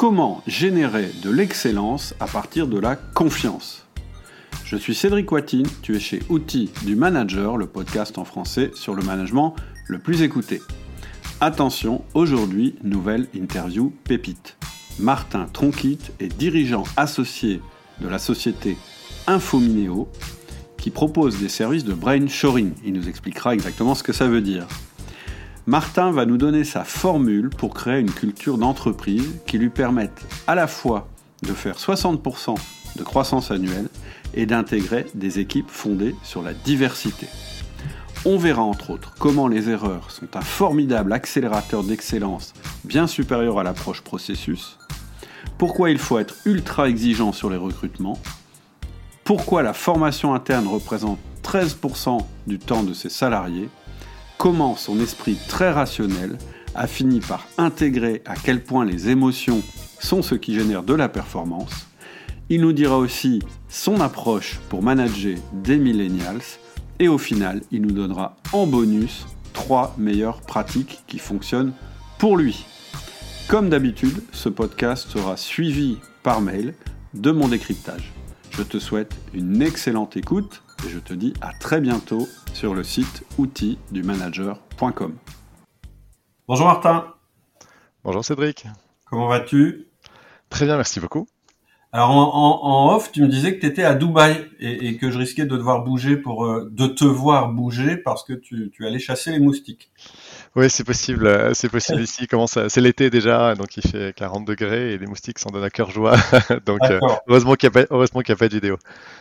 Comment générer de l'excellence à partir de la confiance Je suis Cédric Watine, tu es chez Outils du Manager, le podcast en français sur le management le plus écouté. Attention, aujourd'hui, nouvelle interview pépite. Martin Tronquit est dirigeant associé de la société Infomineo qui propose des services de brain shoring. Il nous expliquera exactement ce que ça veut dire. Martin va nous donner sa formule pour créer une culture d'entreprise qui lui permette à la fois de faire 60% de croissance annuelle et d'intégrer des équipes fondées sur la diversité. On verra entre autres comment les erreurs sont un formidable accélérateur d'excellence bien supérieur à l'approche processus, pourquoi il faut être ultra exigeant sur les recrutements, pourquoi la formation interne représente 13% du temps de ses salariés, comment son esprit très rationnel a fini par intégrer à quel point les émotions sont ce qui génère de la performance. Il nous dira aussi son approche pour manager des millennials et au final, il nous donnera en bonus trois meilleures pratiques qui fonctionnent pour lui. Comme d'habitude, ce podcast sera suivi par mail de mon décryptage. Je te souhaite une excellente écoute et je te dis à très bientôt sur le site outildumanager.com. Bonjour Martin. Bonjour Cédric. Comment vas-tu? Très bien, merci beaucoup. Alors en, off, tu me disais que tu étais à Dubaï et, que je risquais de devoir bouger pour euh, de te voir bouger parce que tu, tu allais chasser les moustiques. Oui, c'est possible. Euh, c'est possible ici. C'est l'été déjà, donc il fait 40 degrés et les moustiques s'en donnent à cœur joie. donc euh, heureusement qu'il n'y a, a, pas de vidéo.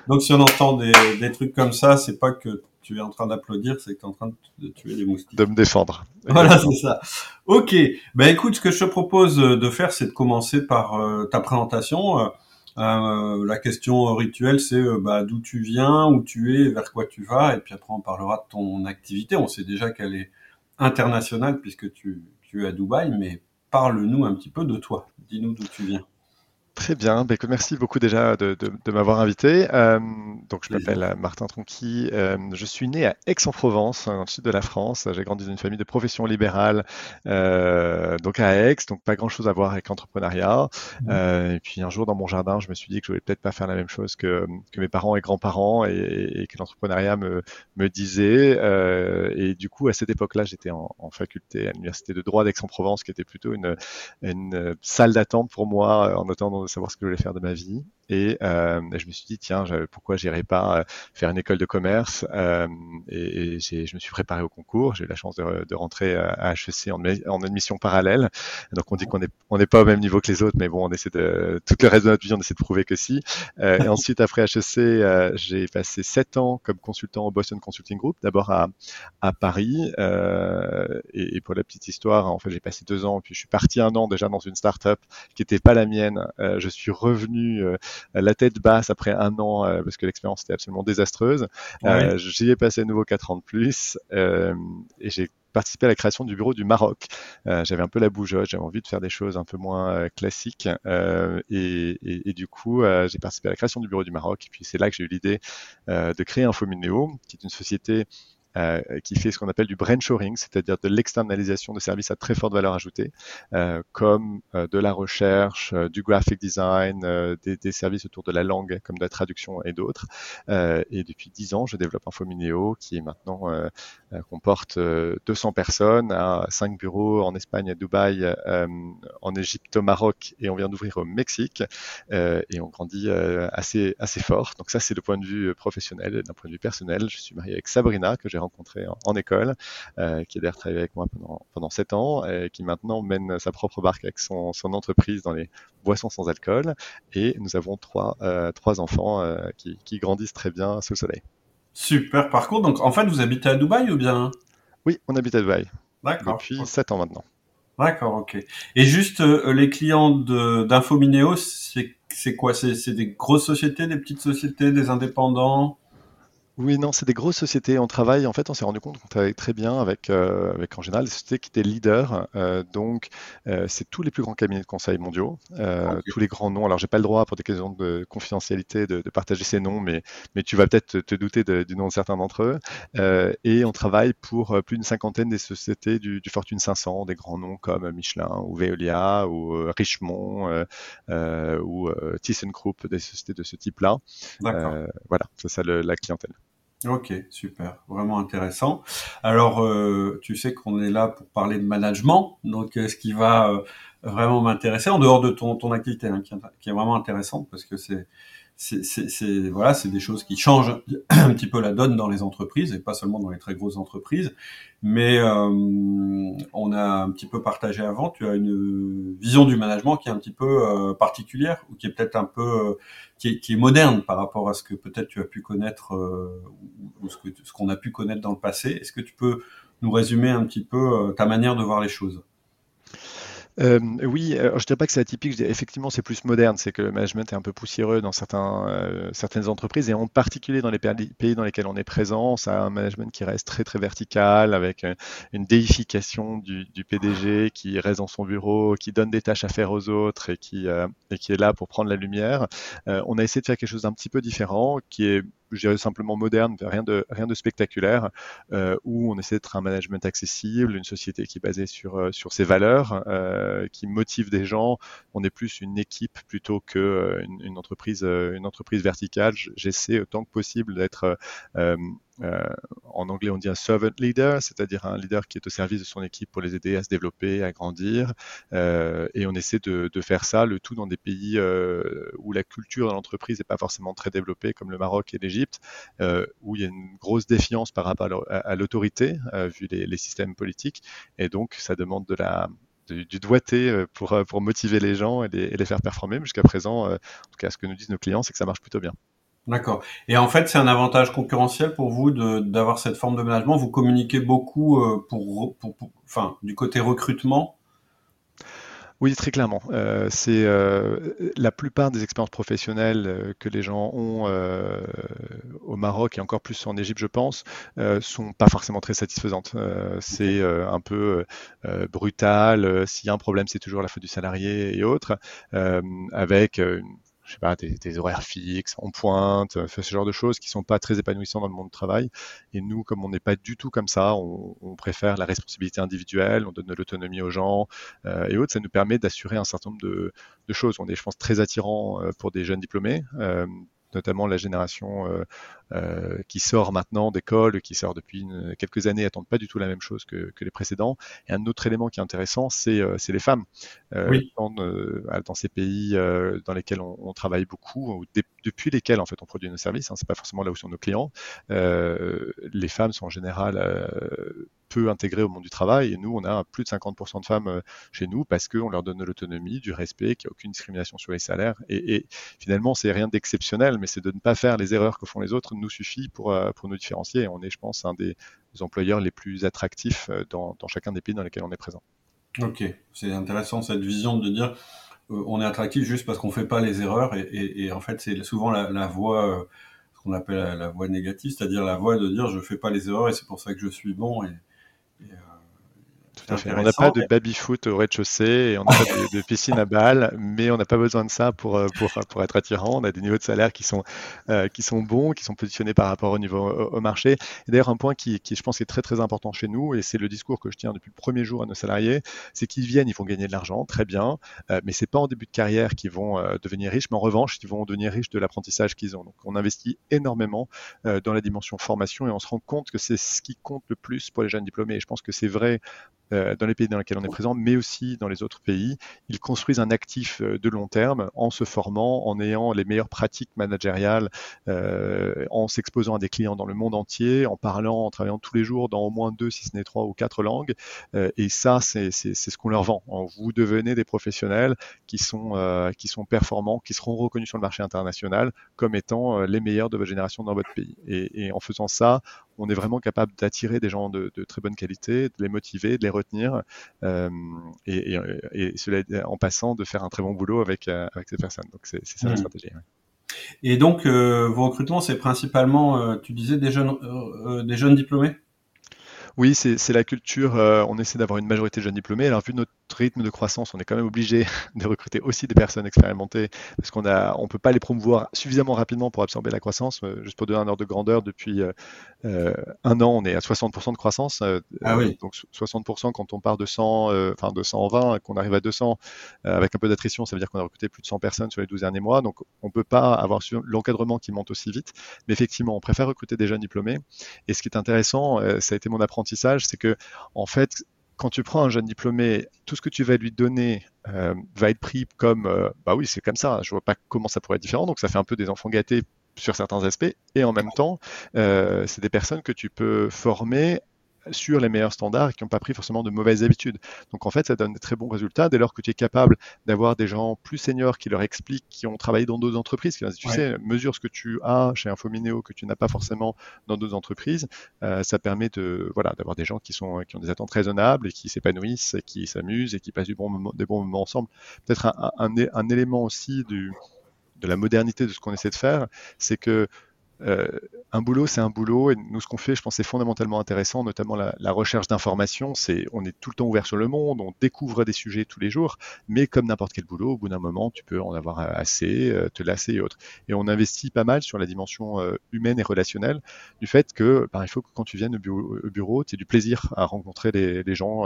Donc si on entend des, des trucs comme ça, c'est pas que tu es en train d'applaudir, c'est que tu es en train de tuer les moustiques. De me défendre. Voilà, c'est ça. Ok. Ben écoute, ce que je te propose de faire, c'est de commencer par euh, ta présentation. Euh, la question rituelle, c'est bah, d'où tu viens, où tu es, vers quoi tu vas, et puis après on parlera de ton activité. On sait déjà qu'elle est international puisque tu, tu es à Dubaï, mais parle-nous un petit peu de toi. Dis-nous d'où tu viens. Très bien, ben, merci beaucoup déjà de, m'avoir invité. Euh, donc je m'appelle euh, Martin Tronqui, euh, je suis né à Aix-en-Provence, dans le sud de la France. J'ai grandi dans une famille de profession libérale, donc à Aix, donc pas grand-chose à voir avec l'entrepreneuriat. Mmh. et puis un jour dans mon jardin, je me suis dit que je voulais peut-être pas faire la même chose que, mes parents et grands-parents et, que l'entrepreneuriat me, me disait. et du coup, à cette époque-là, j'étais en, faculté à l'université de droit d'Aix-en-Provence, qui était plutôt une, une salle d'attente pour moi en attendant savoir ce que je voulais faire de ma vie. Et euh, je me suis dit, tiens, pourquoi j'irais pas euh, faire une école de commerce euh, Et, et je me suis préparé au concours. J'ai eu la chance de, de rentrer à HEC en, en, admission parallèle. Donc on dit qu'on n'est on n'est pas au même niveau que les autres, mais bon, on essaie de tout le reste de notre vie, on essaie de prouver que si. et ensuite, après HEC, j'ai passé sept ans comme consultant au Boston Consulting Group, d'abord à, à Paris. Et, et, pour la petite histoire, en fait, j'ai passé deux ans, puis je suis parti un an déjà dans une start-up qui n'était pas la mienne. je suis revenu la tête basse après un an euh, parce que l'expérience était absolument désastreuse. Euh, j'y ai passé à nouveau quatre ans de plus euh, et j'ai participé à la création du bureau du Maroc. j'avais un peu la bougeotte, j'avais envie de faire des choses un peu moins classiques et, du coup j'ai participé à la création du bureau du Maroc et puis c'est là que j'ai eu l'idée de créer Infomineo, qui est une société euh, qui fait ce qu'on appelle du brainshoring, c'est-à-dire de l'externalisation de services à très forte valeur ajoutée, euh, comme euh, de la recherche, du graphic design, des, des, services autour de la langue, comme de la traduction et d'autres. et depuis dix ans, je développe Infomineo, qui est maintenant comporte 200 personnes, à 5 bureaux en Espagne, à Dubaï, en Égypte, au Maroc, et on vient d'ouvrir au Mexique. et on grandit assez assez fort. Donc ça, c'est le point de vue professionnel. D'un point de vue personnel, je suis marié avec Sabrina, que j'ai rencontré en, école, euh, qui a d'ailleurs travaillé avec moi pendant, pendant 7 ans, et qui maintenant mène sa propre barque avec son, son entreprise dans les boissons sans alcool. Et nous avons trois, euh, trois enfants euh, qui, qui grandissent très bien sous le soleil. Super parcours. Donc, en fait, vous habitez à Dubaï ou bien? Oui, on habite à Dubaï. D'accord. Depuis 7 ans maintenant. D'accord, ok. Et juste, les clients d'Infomineo, c'est quoi? C'est des grosses sociétés, des petites sociétés, des indépendants? Oui, non, c'est des grosses sociétés. On travaille, en fait, on s'est rendu compte qu'on travaille très bien avec, euh, avec en général des sociétés qui étaient leaders. Euh, donc, euh, c'est tous les plus grands cabinets de conseil mondiaux, tous les grands noms. Alors, j'ai pas le droit, pour des questions de confidentialité, de, partager ces noms, mais, mais tu vas peut-être te, douter du nom de certains d'entre eux. et on travaille pour plus d'une cinquantaine des sociétés du, Fortune 500, des grands noms comme Michelin ou Veolia ou Richemont ou ThyssenKrupp, des sociétés de ce type-là. voilà, c'est ça la clientèle. Ok, super, vraiment intéressant. Alors, euh, tu sais qu'on est là pour parler de management, donc euh, ce qui va euh, vraiment m'intéresser, en dehors de ton, ton activité, hein, qui, qui, est vraiment intéressante, parce que c'est c'est voilà, c'est des choses qui changent un petit peu la donne dans les entreprises et pas seulement dans les très grosses entreprises. Mais euh, on a un petit peu partagé avant. Tu as une vision du management qui est un petit peu euh, particulière ou qui est peut-être un peu euh, qui, est, qui, est, moderne par rapport à ce que peut-être tu as pu connaître ou ce ce qu'on a pu connaître dans le passé. Est-ce que tu peux nous résumer un petit peu ta manière de voir les choses? Euh, oui, je dirais pas que c'est atypique, effectivement c'est plus moderne, c'est que le management est un peu poussiéreux dans certains, euh, certaines entreprises et en particulier dans les pays dans lesquels on est présent, ça a un management qui reste très très vertical avec euh, une déification du, du, PDG qui reste dans son bureau, qui donne des tâches à faire aux autres et qui, et qui est là pour prendre la lumière. on a essayé de faire quelque chose d'un petit peu différent qui est je dirais simplement moderne, rien de, rien de spectaculaire, euh, où on essaie d'être un management accessible, une société qui est basée sur, euh, sur ses valeurs, euh, qui motive des gens. On est plus une équipe plutôt que une, entreprise, une entreprise verticale. J'essaie autant que possible d'être en anglais, on dit un servant leader, c'est-à-dire un leader qui est au service de son équipe pour les aider à se développer, à grandir. Euh, et on essaie de, faire ça, le tout dans des pays euh, où la culture de l'entreprise n'est pas forcément très développée, comme le Maroc et l'Égypte, euh, où il y a une grosse défiance par rapport à l'autorité, euh, vu les, systèmes politiques. Et donc, ça demande du, doigté pour, motiver les gens et les, faire performer. Jusqu'à présent, en tout cas, ce que nous disent nos clients, c'est que ça marche plutôt bien. D'accord. Et en fait, c'est un avantage concurrentiel pour vous d'avoir cette forme de management? Vous communiquez beaucoup euh, pour, pour, enfin, du côté recrutement? Oui, très clairement. Euh, c'est euh, la plupart des expériences professionnelles que les gens ont euh, au Maroc et encore plus en Égypte, je pense, sont pas forcément très satisfaisantes. c'est un peu brutal. S'il y a un problème, c'est toujours la faute du salarié et autres, avec une je sais pas, des, horaires fixes, en pointe, euh, ce genre de choses qui sont pas très épanouissantes dans le monde du travail. Et nous, comme on n'est pas du tout comme ça, on, préfère la responsabilité individuelle, on donne de l'autonomie aux gens euh, et autres. Ça nous permet d'assurer un certain nombre de, choses. On est, je pense, très attirant euh, pour des jeunes diplômés notamment la génération euh, euh, qui sort maintenant d'école, qui sort depuis quelques années, attendent pas du tout la même chose que, les précédents. Et un autre élément qui est intéressant, c'est euh, les femmes. Dans, dans, ces pays dans lesquels on, travaille beaucoup, depuis lesquels en fait on produit nos services, hein, c'est pas forcément là où sont nos clients, les femmes sont en général peu intégrées au monde du travail. Et nous, on a plus de 50% de femmes euh, chez nous parce qu'on leur donne de l'autonomie, du respect, qu'il n'y a aucune discrimination sur les salaires. Et, finalement, c'est rien d'exceptionnel, mais c'est de ne pas faire les erreurs que font les autres nous suffit pour, euh, nous différencier. Et on est, je pense, un des employeurs les plus attractifs euh, dans, chacun des pays dans lesquels on est présent. Ok, c'est intéressant cette vision de dire on est attractif juste parce qu'on fait pas les erreurs et, en fait c'est souvent la, voie ce qu'on appelle la, voie négative, c'est-à-dire la voie de dire je fais pas les erreurs et c'est pour ça que je suis bon Yeah. On n'a pas de baby-foot au rez-de-chaussée et on n'a pas de, piscine à balles, mais on n'a pas besoin de ça pour, euh, pour, pour être attirant. On a des niveaux de salaire qui sont, euh, qui sont bons, qui sont positionnés par rapport au niveau au, marché. Et d'ailleurs, un point qui, qui, je pense, est très très important chez nous, et c'est le discours que je tiens depuis le premier jour à nos salariés, c'est qu'ils viennent, ils vont gagner de l'argent, très bien, euh, mais c'est pas en début de carrière qu'ils vont euh, devenir riches, mais en revanche, ils vont devenir riches de l'apprentissage qu'ils ont. Donc, on investit énormément dans la dimension formation et on se rend compte que c'est ce qui compte le plus pour les jeunes diplômés. Et je pense que c'est vrai euh, dans les pays dans lesquels on est présent, mais aussi dans les autres pays. Ils construisent un actif euh, de long terme en se formant, en ayant les meilleures pratiques managériales, euh, en s'exposant à des clients dans le monde entier, en parlant, en travaillant tous les jours dans au moins deux, si ce n'est trois ou quatre langues. et ça, c'est ce qu'on leur vend. Vous devenez des professionnels qui sont, qui sont performants, qui seront reconnus sur le marché international comme étant les meilleurs de votre génération dans votre pays. Et, et en faisant ça, on est vraiment capable d'attirer des gens de, très bonne qualité, de les motiver, de les retenir, et, cela en passant de faire un très bon boulot avec, avec ces personnes. Donc c'est ça la mmh. stratégie. Et donc, vos recrutements, c'est principalement, tu disais, des jeunes, des jeunes diplômés? Oui, c'est la culture. Euh, on essaie d'avoir une majorité de jeunes diplômés. Alors, vu notre rythme de croissance, on est quand même obligé de recruter aussi des personnes expérimentées parce qu'on a, on peut pas les promouvoir suffisamment rapidement pour absorber la croissance. Euh, juste pour donner un ordre de grandeur, depuis euh, un an, on est à 60% de croissance. ah oui. Donc 60% quand on part de 100, enfin de 120, qu'on arrive à 200 avec un peu d'attrition, ça veut dire qu'on a recruté plus de 100 personnes sur les 12 derniers mois. Donc, on peut pas avoir l'encadrement qui monte aussi vite. Mais effectivement, on préfère recruter des jeunes diplômés. Et ce qui est intéressant, ça a été mon apprentissage c'est que en fait, quand tu prends un jeune diplômé, tout ce que tu vas lui donner euh, va être pris comme euh, bah oui, c'est comme ça. Je vois pas comment ça pourrait être différent. Donc ça fait un peu des enfants gâtés sur certains aspects. Et en même temps, euh, c'est des personnes que tu peux former sur les meilleurs standards et qui n'ont pas pris forcément de mauvaises habitudes. Donc en fait, ça donne de très bons résultats dès lors que tu es capable d'avoir des gens plus seniors qui leur expliquent, qui ont travaillé dans d'autres entreprises, qui tu sais, mesure ce que tu as chez Infomineo que tu n'as pas forcément dans d'autres entreprises. Euh, ça permet de voilà d'avoir des gens qui sont qui ont des attentes raisonnables et qui s'épanouissent, et qui s'amusent et qui passent du bon moment, des bons moments ensemble. Peut-être un, un, un, élément aussi du, de la modernité de ce qu'on essaie de faire, c'est que euh, un boulot, c'est un boulot, et nous, ce qu'on fait, je pense, c'est fondamentalement intéressant, notamment la, recherche d'informations. On est tout le temps ouvert sur le monde, on découvre des sujets tous les jours, mais comme n'importe quel boulot, au bout d'un moment, tu peux en avoir assez, euh, te lasser et autres. Et on investit pas mal sur la dimension euh, humaine et relationnelle, du fait que, ben, il quand tu viennes au bureau, tu aies du plaisir à rencontrer les, gens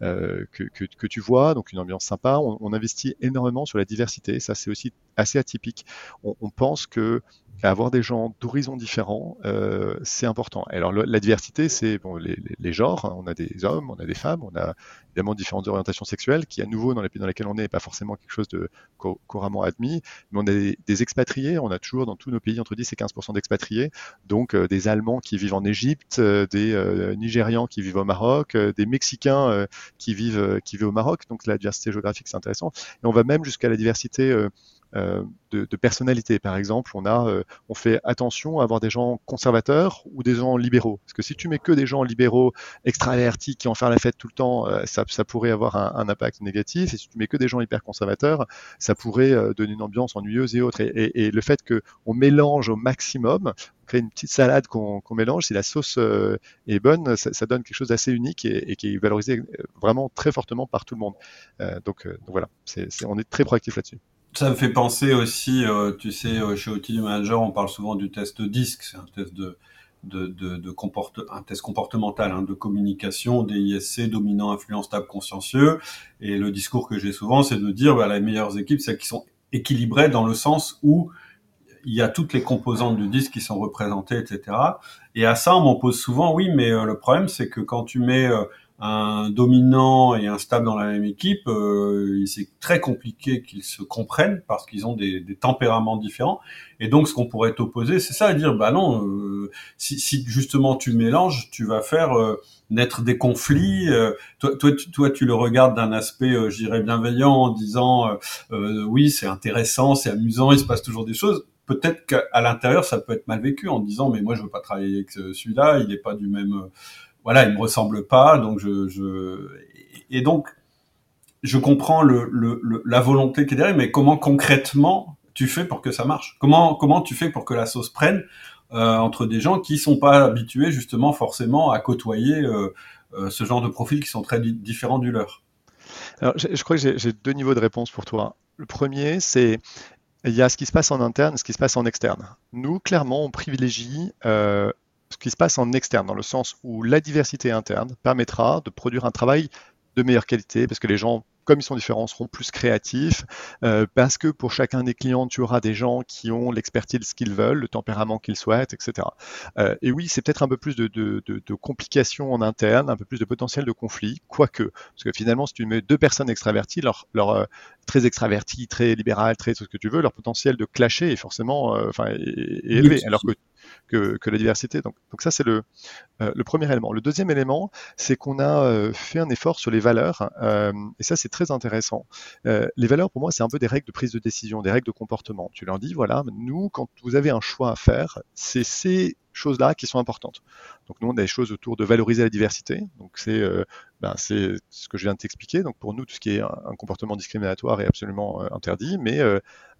que, tu vois, donc une ambiance sympa. On, investit énormément sur la diversité, ça c'est aussi assez atypique. On pense que avoir des gens d'horizons différents, euh, c'est important. Alors la diversité, c'est bon, les, les, genres. Hein. On a des hommes, on a des femmes, on a évidemment différentes orientations sexuelles, qui à nouveau dans les pays dans lesquels on est, n'est pas forcément quelque chose de couramment admis. Mais on a des, expatriés. On a toujours dans tous nos pays entre 10 et 15% d'expatriés. Donc euh, des Allemands qui vivent en Égypte, euh, des euh, Nigérians qui vivent au Maroc, des Mexicains qui vivent qui vivent au Maroc. Donc la diversité géographique, c'est intéressant. Et on va même jusqu'à la diversité euh, de, de, personnalité. Par exemple, on a, euh, on fait attention à avoir des gens conservateurs ou des gens libéraux. Parce que si tu mets que des gens libéraux, extravertis, qui en faire la fête tout le temps, euh, ça, ça, pourrait avoir un, un, impact négatif. Et si tu mets que des gens hyper conservateurs, ça pourrait donner une ambiance ennuyeuse et autre. Et, et, et le fait que on mélange au maximum, crée une petite salade qu'on mélange, si la sauce est bonne, ça, ça donne quelque chose d'assez unique et, et, qui est valorisé vraiment très fortement par tout le monde. donc, donc voilà, c'est on est très proactif là-dessus. Ça me fait penser aussi, euh, tu sais, euh, chez Outil du Manager, on parle souvent du test DISC, c'est un test de, de, un test comportemental hein, de communication, DISC, dominant, influence, stable, consciencieux. Et le discours que j'ai souvent, c'est de dire, bah, les meilleures équipes, c'est celles qui sont équilibrées dans le sens où il y a toutes les composantes du disque qui sont représentées, etc. Et à ça, on m'en pose souvent, oui, mais euh, le problème, c'est que quand tu mets un dominant et un stable dans la même équipe, euh, c'est très compliqué qu'ils se comprennent parce qu'ils ont des, des, tempéraments différents. Et donc, ce qu'on pourrait t'opposer, c'est ça, dire, bah non, euh, si, si, justement tu mélanges, tu vas faire euh, naître des conflits. Euh, toi, toi, tu, toi, tu le regardes d'un aspect, je dirais, bienveillant en disant, oui, c'est intéressant, c'est amusant, il se passe toujours des choses. Peut-être qu'à l'intérieur, ça peut être mal vécu en disant, mais moi, je veux pas travailler avec celui-là, il n'est pas du même voilà, il me ressemble pas, donc je, et donc je comprends la volonté qui est derrière, mais comment concrètement tu fais pour que ça marche? Comment comment tu fais pour que la sauce prenne euh, entre des gens qui sont pas habitués justement forcément à côtoyer euh, euh, ce genre de profils qui sont très différents du leur? Alors, je, crois que j'ai deux niveaux de réponse pour toi. Le premier, c'est il y a ce qui se passe en interne, ce qui se passe en externe. Nous, clairement, on privilégie ce qui se passe en externe, dans le sens où la diversité interne permettra de produire un travail de meilleure qualité, parce que les gens comme ils sont différents, seront plus créatifs, euh, parce que pour chacun des clients, tu auras des gens qui ont l'expertise qu'ils veulent, le tempérament qu'ils souhaitent, etc. Euh, et oui, c'est peut-être un peu plus de, de, de, de, complications en interne, un peu plus de potentiel de conflit, quoique, parce que finalement, si tu mets deux personnes extraverties, leur, leur euh, très extraverties, très libérales, très tout ce que tu veux, leur potentiel de clasher est forcément, est, élevé, alors que que, la diversité. Donc, ça, c'est le, euh, le premier élément. Le deuxième élément, c'est qu'on a euh, fait un effort sur les valeurs, euh, et ça, c'est très intéressant. les valeurs, pour moi, c'est un peu des règles de prise de décision, des règles de comportement. Tu leur dis, voilà, nous, quand vous avez un choix à faire, c'est ces choses-là qui sont importantes. Donc nous, on a des choses autour de valoriser la diversité. Donc c'est ben, c'est ce que je viens de t'expliquer. Donc pour nous, tout ce qui est un, comportement discriminatoire est absolument interdit, mais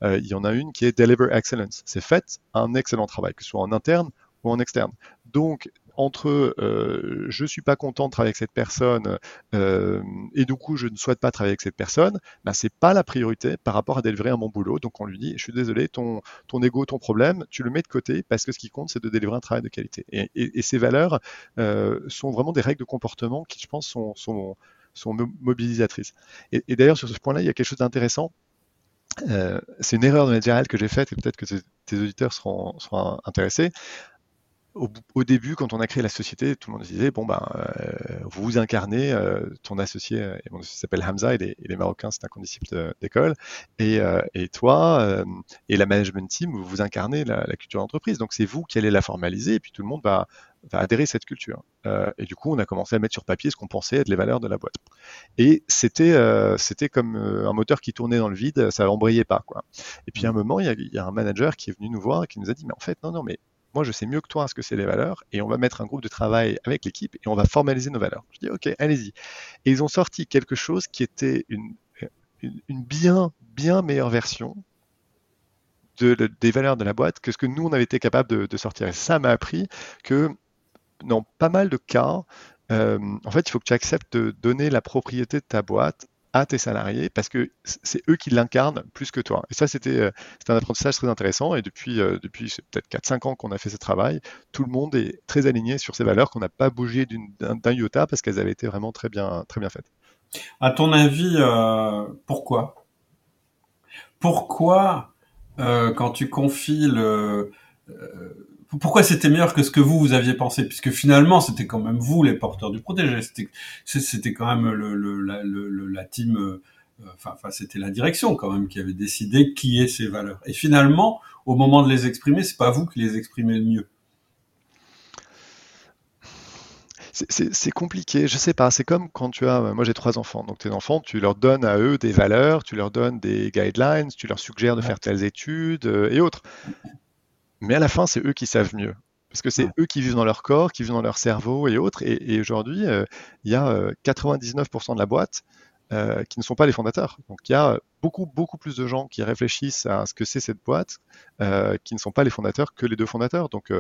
il y en a une qui est deliver excellence. C'est fait un excellent travail, que ce soit en interne ou en externe. Donc entre euh, je suis pas content de travailler avec cette personne euh, et du coup je ne souhaite pas travailler avec cette personne, ben c'est pas la priorité par rapport à délivrer un bon boulot. Donc on lui dit je suis désolé, ton ego, ton problème, tu le mets de côté parce que ce qui compte c'est de délivrer un travail de qualité. Et, ces valeurs euh, sont vraiment des règles de comportement qui je pense sont mobilisatrices. Et, d'ailleurs sur ce point-là il y a quelque chose d'intéressant. Euh, c'est une erreur de managériale que j'ai faite et peut-être que tes auditeurs seront intéressés au, début, quand on a créé la société, tout le monde disait bon ben, euh, vous incarnez euh, ton associé, euh, et mon associé s'appelle Hamza, et les, Marocains, c'est un condisciple d'école, et, et, toi et la management team, vous incarnez la, culture d'entreprise. Donc c'est vous qui allez la formaliser, et puis tout le monde va, va adhérer à cette culture. et du coup, on a commencé à mettre sur papier ce qu'on pensait être les valeurs de la boîte. Et c'était c'était comme un moteur qui tournait dans le vide, ça embrayait pas quoi. Et puis à un moment, il y, a, il y a un manager qui est venu nous voir et qui nous a dit mais en fait non non mais moi je sais mieux que toi ce que c'est les valeurs, et on va mettre un groupe de travail avec l'équipe et on va formaliser nos valeurs. Je dis ok, allez-y. Et ils ont sorti quelque chose qui était une, bien, bien meilleure version de, des valeurs de la boîte que ce que nous on avait été capable de, sortir. Et ça m'a appris que dans pas mal de cas, euh, en fait, il faut que tu acceptes de donner la propriété de ta boîte à tes salariés parce que c'est eux qui l'incarnent plus que toi. Et ça, c'était euh, un apprentissage très intéressant. Et depuis, euh, depuis peut-être 4-5 ans qu'on a fait ce travail, tout le monde est très aligné sur ces valeurs qu'on n'a pas bougé d'un iota parce qu'elles avaient été vraiment très bien, très bien faites. À ton avis, euh, pourquoi? Pourquoi, quand tu confies le pourquoi c'était meilleur que ce que vous vous aviez pensé? Puisque finalement c'était quand même vous les porteurs du protégé c'était c'était quand même le, le, la, le, la team euh, enfin, enfin c'était la direction quand même qui avait décidé qui est ces valeurs. Et finalement au moment de les exprimer c'est pas vous qui les exprimez le mieux. C'est compliqué, je sais pas. C'est comme quand tu as, moi j'ai trois enfants, donc tes enfants, tu leur donnes à eux des valeurs, tu leur donnes des guidelines, tu leur suggères de faire telles études euh, et autres. Mais à la fin, c'est eux qui savent mieux. Parce que c'est eux qui vivent dans leur corps, qui vivent dans leur cerveau et autres. Et, aujourd'hui, euh, il y a 99% euh, de la boîte euh, qui ne sont pas les fondateurs. Donc il y a beaucoup, beaucoup plus de gens qui réfléchissent à ce que c'est cette boîte qui ne sont pas les fondateurs que les deux fondateurs. Donc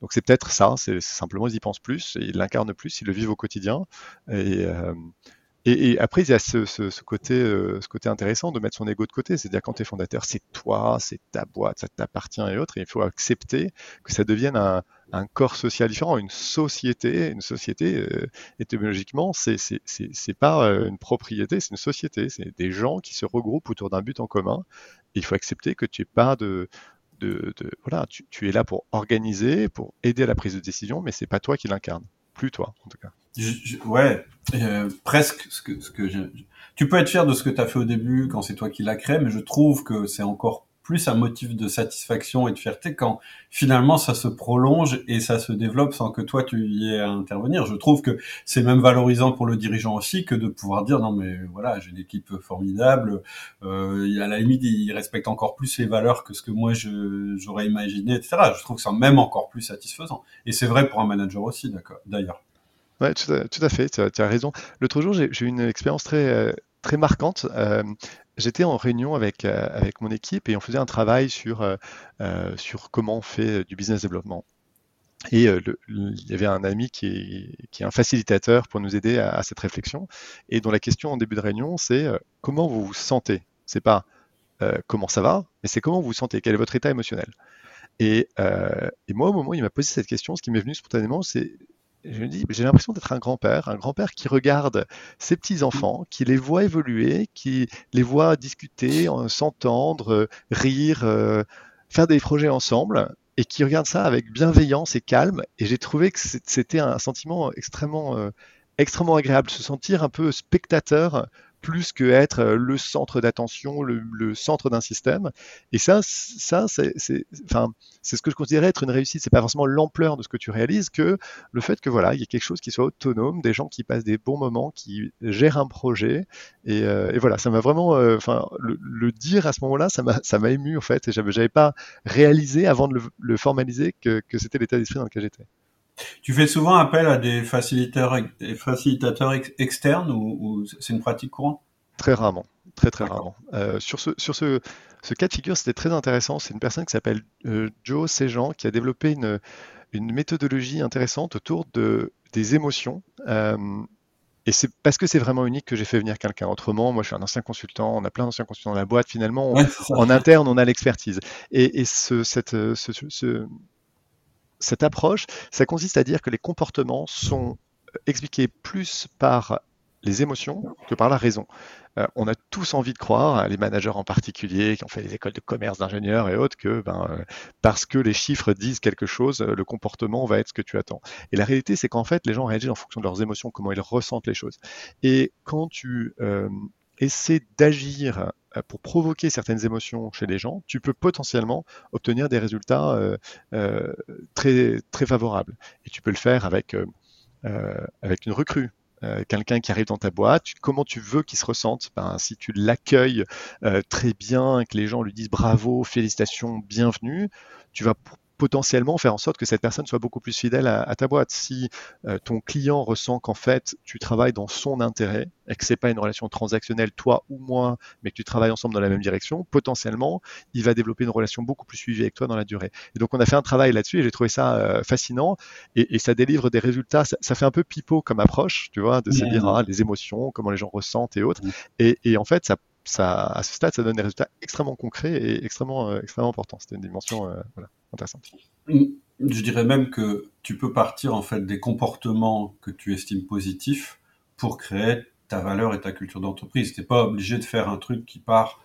donc c'est peut-être ça, c'est simplement ils y pensent plus, ils l'incarnent plus, ils le vivent au quotidien. Et, et, après, il y a ce, côté, euh, ce côté intéressant de mettre son ego de côté. C'est-à-dire, quand tu es fondateur, c'est toi, c'est ta boîte, ça t'appartient et autres. Et il faut accepter que ça devienne un, corps social différent, une société. Une société, euh, étymologiquement, c'est pas euh, une propriété, c'est une société. C'est des gens qui se regroupent autour d'un but en commun. il faut accepter que tu n'es pas de, de, voilà, tu, tu, es là pour organiser, pour aider à la prise de décision, mais c'est pas toi qui l'incarne, plus toi en tout cas. Ouais, euh, presque ce que ce que tu peux être fier de ce que tu as fait au début quand c'est toi qui l'as créé, mais je trouve que c'est encore plus un motif de satisfaction et de fierté quand finalement ça se prolonge et ça se développe sans que toi tu y aies à intervenir. Je trouve que c'est même valorisant pour le dirigeant aussi que de pouvoir dire non mais voilà j'ai une équipe formidable, euh, à la limite il respecte encore plus les valeurs que ce que moi j'aurais imaginé etc. Je trouve que c'est même encore plus satisfaisant et c'est vrai pour un manager aussi d'ailleurs. Oui, tout, à, fait, tu as, raison. L'autre jour, j'ai eu une expérience très, euh, très marquante. Euh, j'étais en réunion avec, euh, avec mon équipe et on faisait un travail sur, sur comment on fait du business développement. Et il y avait un ami qui est, qui est un facilitateur pour nous aider à, cette réflexion et dont la question en début de réunion, c'est comment vous vous sentez? C'est pas comment ça va, mais c'est comment vous vous sentez, quel est votre état émotionnel? Et moi, au moment où il m'a posé cette question, ce qui m'est venu spontanément, c'est je dis, j'ai l'impression d'être un grand-père, un grand-père qui regarde ses petits-enfants, qui les voit évoluer, qui les voit discuter, s'entendre, rire, euh, faire des projets ensemble, et qui regarde ça avec bienveillance et calme. Et j'ai trouvé que c'était un sentiment extrêmement, euh, extrêmement agréable, se sentir un peu spectateur plus que être le centre d'attention, le, centre d'un système. Et ça, ça c'est, enfin, c'est ce que je considérais être une réussite. C'est pas forcément l'ampleur de ce que tu réalises, que le fait que voilà, il y ait quelque chose qui soit autonome, des gens qui passent des bons moments, qui gèrent un projet. Et, voilà, ça m'a vraiment, enfin, le, dire à ce moment-là, ça m'a, ça m'a ému en fait. Et j'avais, j'avais pas réalisé avant de le, formaliser que c'était l'état d'esprit dans lequel j'étais. Tu fais souvent appel à des facilitateurs, facilitateurs externes ou, c'est une pratique courante? Très rarement, très très rarement. Euh, sur ce, sur ce, ce, cas de figure, c'était très intéressant. C'est une personne qui s'appelle euh, Joe Sejan qui a développé une, une, méthodologie intéressante autour de, des émotions. Euh, et c'est parce que c'est vraiment unique que j'ai fait venir quelqu'un. Autrement, moi, je suis un ancien consultant. On a plein d'anciens consultants dans la boîte. Finalement, en interne, on a l'expertise. Et, et ce, cette, ce, ce, cette approche, ça consiste à dire que les comportements sont expliqués plus par les émotions que par la raison. Euh, on a tous envie de croire, les managers en particulier, qui ont fait des écoles de commerce, d'ingénieurs et autres, que ben, euh, parce que les chiffres disent quelque chose, le comportement va être ce que tu attends. Et la réalité, c'est qu'en fait, les gens réagissent en fonction de leurs émotions, comment ils ressentent les choses. Et quand tu euh, essaies d'agir euh, pour provoquer certaines émotions chez les gens, tu peux potentiellement obtenir des résultats euh, euh, très, favorables. Et tu peux le faire avec, avec une recrue. quelqu'un qui arrive dans ta boîte, comment tu veux qu'il se ressente? Ben, Si tu l'accueilles très bien, que les gens lui disent bravo, félicitations, bienvenue, tu vas potentiellement faire en sorte que cette personne soit beaucoup plus fidèle à, ta boîte. Si euh, ton client ressent qu'en fait tu travailles dans son intérêt et que c'est pas une relation transactionnelle toi ou moi, mais que tu travailles ensemble dans la même direction, potentiellement il va développer une relation beaucoup plus suivie avec toi dans la durée. Et donc on a fait un travail là-dessus et j'ai trouvé ça euh, fascinant et, ça délivre des résultats. Ça, fait un peu pipeau comme approche, tu vois, de se dire ah, les émotions, comment les gens ressentent et autres. Et, et en fait ça à ce stade, ça donne des résultats extrêmement concrets et extrêmement, euh, extrêmement importants. C'était une dimension euh, intéressante. Mm. Je dirais même que tu peux partir en fait des comportements que tu estimes positifs pour créer ta valeur et ta culture d'entreprise. Tu n'es pas obligé de faire un truc qui part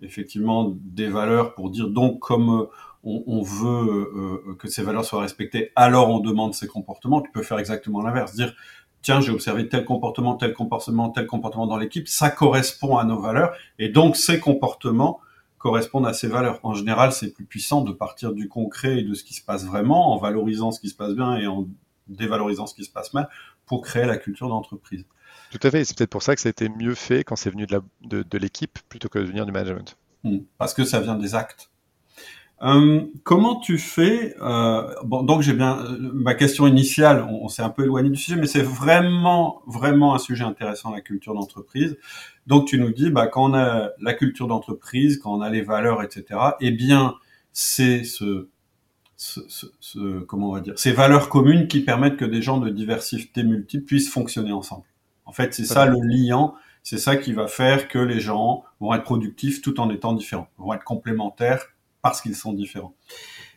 effectivement des valeurs pour dire donc comme euh, on, veut que ces valeurs soient respectées, alors on demande ces comportements. Tu peux faire exactement l'inverse, dire tiens, j'ai observé tel comportement, tel comportement, tel comportement dans l'équipe, ça correspond à nos valeurs, et donc ces comportements correspondent à ces valeurs. En général, c'est plus puissant de partir du concret et de ce qui se passe vraiment, en valorisant ce qui se passe bien et en dévalorisant ce qui se passe mal, pour créer la culture d'entreprise. Tout à fait, c'est peut-être pour ça que ça a été mieux fait quand c'est venu de l'équipe plutôt que de venir du management. Hmm. Parce que ça vient des actes. Euh, comment tu fais euh, donc j'ai bien euh, ma question initiale. On, s'est un peu éloigné du sujet, mais c'est vraiment, vraiment un sujet intéressant la culture d'entreprise. Donc tu nous dis, bah quand on a la culture d'entreprise, quand on a les valeurs, etc. Eh bien, c'est ce, comment on va dire, ces valeurs communes qui permettent que des gens de diversité multiples puissent fonctionner ensemble. En fait, c'est ça le liant. C'est ça qui va faire que les gens vont être productifs tout en étant différents, vont être complémentaires parce qu'ils sont différents.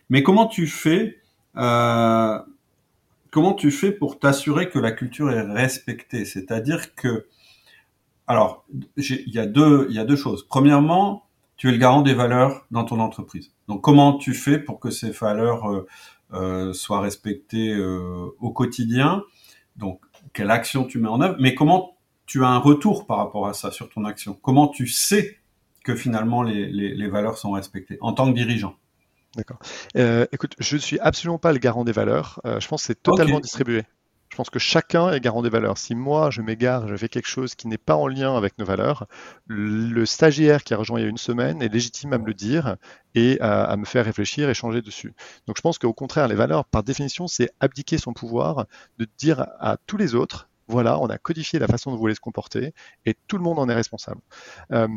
Mais comment tu fais euh, comment tu fais pour t'assurer que la culture est respectée? C'est-à-dire que alors il y a deux il y a deux choses. Premièrement, tu es le garant des valeurs dans ton entreprise. Donc comment tu fais pour que ces valeurs euh, euh, soient respectées au quotidien? Donc quelle action tu mets en œuvre? Mais comment tu as un retour par rapport à ça sur ton action? Comment tu sais que finalement les, valeurs sont respectées en tant que dirigeant. D'accord. Euh, écoute, je ne suis absolument pas le garant des valeurs. Euh, je pense que c'est totalement distribué. Je pense que chacun est garant des valeurs. Si moi, je m'égare, je fais quelque chose qui n'est pas en lien avec nos valeurs, le stagiaire qui a rejoint il y a une semaine est légitime à me le dire et à, à me faire réfléchir et changer dessus. Donc je pense qu'au contraire, les valeurs, par définition, c'est abdiquer son pouvoir de dire à tous les autres, voilà, on a codifié la façon dont vous voulez se comporter et tout le monde en est responsable. Euh,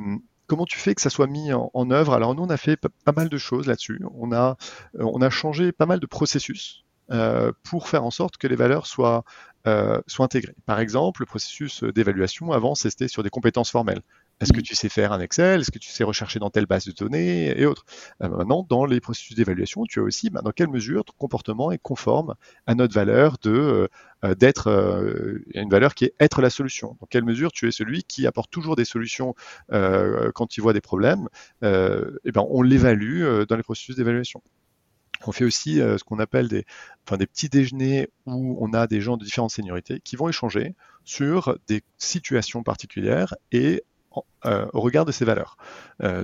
Comment tu fais que ça soit mis en, œuvre? Alors nous, on a fait pas mal de choses là-dessus. On a, euh, on changé pas mal de processus euh, pour faire en sorte que les valeurs soient, euh, soient intégrées. Par exemple, le processus d'évaluation, avant, c'était sur des compétences formelles. Est-ce que mm. tu sais faire un Excel? Est-ce que tu sais rechercher dans telle base de données et autres? Euh, Maintenant, dans les processus d'évaluation, tu as aussi bah, dans quelle mesure ton comportement est conforme à notre valeur de euh, euh, d'être une valeur qui est être la solution. Dans quelle mesure tu es celui qui apporte toujours des solutions quand il voit des problèmes Et ben, on l'évalue dans les processus d'évaluation. On fait aussi ce qu'on appelle des, enfin, des petits déjeuners où on a des gens de différentes seniorités qui vont échanger sur des situations particulières et au regard de ses valeurs.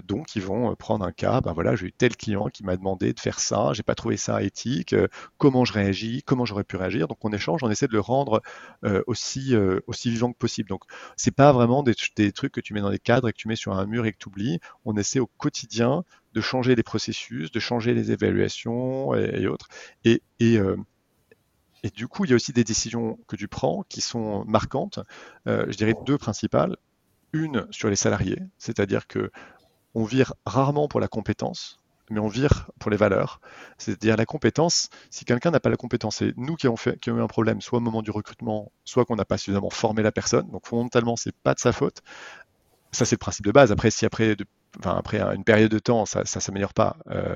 donc, ils vont prendre un cas, ben voilà, j'ai eu tel client qui m'a demandé de faire ça, j'ai pas trouvé ça éthique, comment je réagis, comment j'aurais pu réagir. Donc, on échange, on essaie de le rendre aussi, aussi vivant que possible. Donc, c'est pas vraiment des, trucs que tu mets dans des cadres et que tu mets sur un mur et que tu oublies. On essaie au quotidien de changer les processus, de changer les évaluations et, autres. Et, et, et, du coup, il y a aussi des décisions que tu prends qui sont marquantes. Euh, je dirais deux principales. Une sur les salariés, c'est-à-dire que on vire rarement pour la compétence, mais on vire pour les valeurs. C'est-à-dire la compétence, si quelqu'un n'a pas la compétence, c'est nous qui avons, eu un problème, soit au moment du recrutement, soit qu'on n'a pas suffisamment formé la personne. Donc fondamentalement, c'est pas de sa faute. Ça, c'est le principe de base. Après, si après, une période de temps, ça ne s'améliore pas, euh,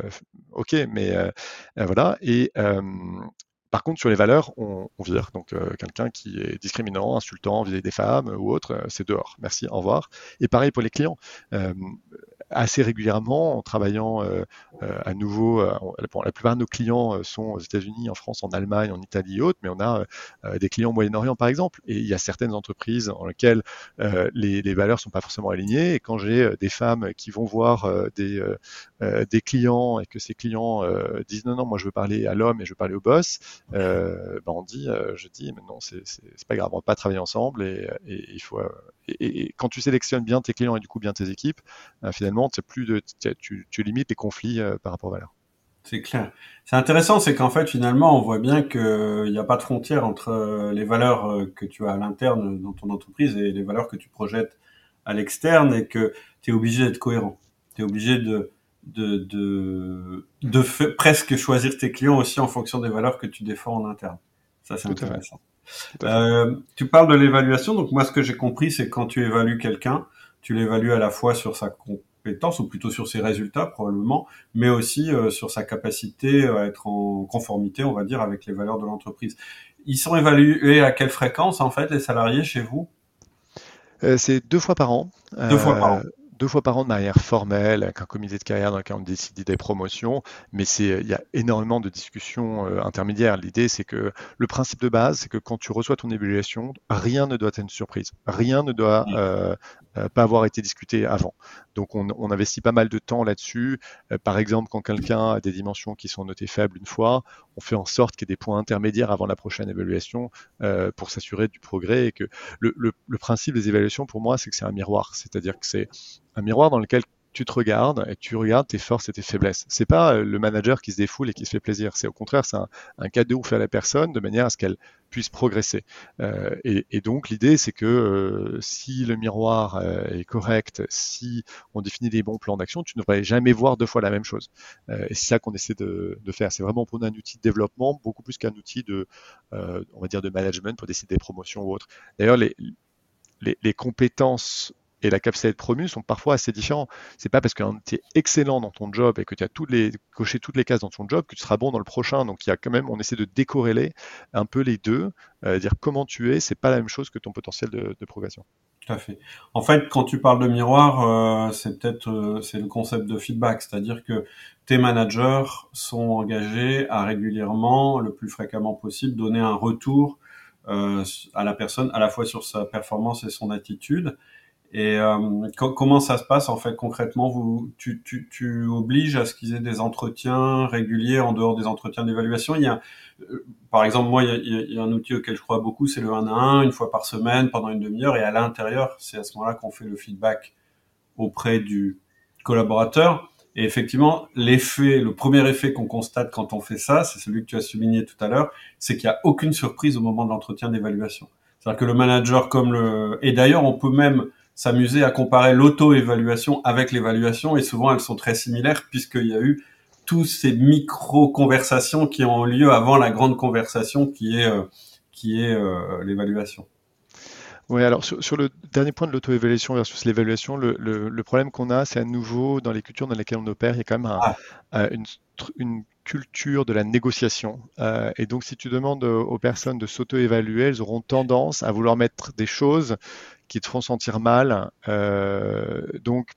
ok, mais euh, voilà. Et par contre, sur les valeurs, on, on vire. Donc, quelqu'un qui est discriminant, insultant vis-à-vis des femmes ou autre, c'est dehors. Merci, au revoir. Et pareil pour les clients assez régulièrement en travaillant euh, euh, à nouveau. Euh, la plupart de nos clients sont aux États-Unis, en France, en Allemagne, en Italie et autres, mais on a des clients au Moyen-Orient par exemple. Et il y a certaines entreprises dans lesquelles les, les, valeurs sont pas forcément alignées. Et quand j'ai des femmes qui vont voir des, des clients et que ces clients disent non, non, moi je veux parler à l'homme et je veux parler au boss, ben on dit, je dis, mais non, c'est pas grave, on va pas travailler ensemble et, et il faut. Et, et, quand tu sélectionnes bien tes clients et du coup bien tes équipes, finalement plus de, tu, limites les conflits euh, par rapport aux valeurs. C'est clair. C'est intéressant, c'est qu'en fait, finalement, on voit bien qu'il n'y a pas de frontière entre euh, les valeurs euh, que tu as à l'interne dans ton entreprise et les valeurs que tu projettes à l'externe et que tu es obligé d'être cohérent. Tu es obligé de, de, de, presque choisir tes clients aussi en fonction des valeurs que tu défends en interne. Ça, c'est intéressant. tu parles de l'évaluation. Donc, moi, ce que j'ai compris, c'est quand tu évalues quelqu'un, tu l'évalues à la fois sur sa ou plutôt sur ses résultats probablement, mais aussi euh, sur sa capacité à être en conformité, on va dire, avec les valeurs de l'entreprise. Ils sont évalués à quelle fréquence, en fait, les salariés chez vous? Euh, C'est deux fois par an. Deux fois par an euh, deux fois par an de manière formelle, avec un comité de carrière dans lequel on décide des promotions, mais c'est, il y a énormément de discussions euh, intermédiaires. L'idée, c'est que le principe de base, c'est que quand tu reçois ton évaluation, rien ne doit être une surprise. Rien ne doit euh, euh, pas avoir été discuté avant. Donc, on, investit pas mal de temps là-dessus. par exemple, quand quelqu'un a des dimensions qui sont notées faibles une fois, on fait en sorte qu'il y ait des points intermédiaires avant la prochaine évaluation pour s'assurer du progrès et que le principe des évaluations, pour moi, c'est que c'est un miroir. C'est-à-dire que c'est un miroir dans lequel tu te regardes et tu regardes tes forces et tes faiblesses. C'est pas euh, le manager qui se défoule et qui se fait plaisir. C'est au contraire, c'est un, cadeau fait à la personne de manière à ce qu'elle puisse progresser. Euh, et, donc l'idée, c'est que euh, si le miroir est correct, si on définit des bons plans d'action, tu ne devrais jamais voir deux fois la même chose. et c'est ça qu'on essaie de, faire. C'est vraiment pour un outil de développement beaucoup plus qu'un outil de, on va dire, de management pour décider des promotions ou autres. D'ailleurs, les, les compétences et la capacité d'être promu sont parfois assez différents. C'est pas parce que tu es excellent dans ton job et que tu as coché toutes les cases dans ton job que tu seras bon dans le prochain. Donc il y a quand même, on essaie de décorréler un peu les deux, euh, dire comment tu es, c'est pas la même chose que ton potentiel de, progression. Tout à fait. En fait, quand tu parles de miroir, euh, c'est peut-être euh, c'est le concept de feedback, c'est-à-dire que tes managers sont engagés à régulièrement, le plus fréquemment possible, donner un retour à la personne, à la fois sur sa performance et son attitude. Et euh, comment ça se passe en fait concrètement? Vous, tu, tu, tu obliges à ce qu'ils aient des entretiens réguliers en dehors des entretiens d'évaluation? Il y a, euh, par exemple, moi, il y, a, il y, a, un outil auquel je crois beaucoup, c'est le 1 à 1, une fois par semaine, pendant une demi-heure, et à l'intérieur, c'est à ce moment-là qu'on fait le feedback auprès du collaborateur. Et effectivement, l'effet, le premier effet qu'on constate quand on fait ça, c'est celui que tu as souligné tout à l'heure, c'est qu'il n'y a aucune surprise au moment de l'entretien d'évaluation. C'est-à-dire que le manager comme le, et d'ailleurs, on peut même s'amuser à comparer l'auto-évaluation avec l'évaluation et souvent elles sont très similaires puisqu'il y a eu tous ces micro-conversations qui ont lieu avant la grande conversation qui est, euh, qui est euh, l'évaluation. Oui, alors sur, le dernier point de l'auto-évaluation versus l'évaluation, le, le, problème qu'on a, c'est à nouveau dans les cultures dans lesquelles on opère, il y a quand même un, ah. une, une, culture de la négociation. Euh, et donc, si tu demandes aux personnes de s'auto-évaluer, elles auront tendance à vouloir mettre des choses qui te font sentir mal. Euh, donc,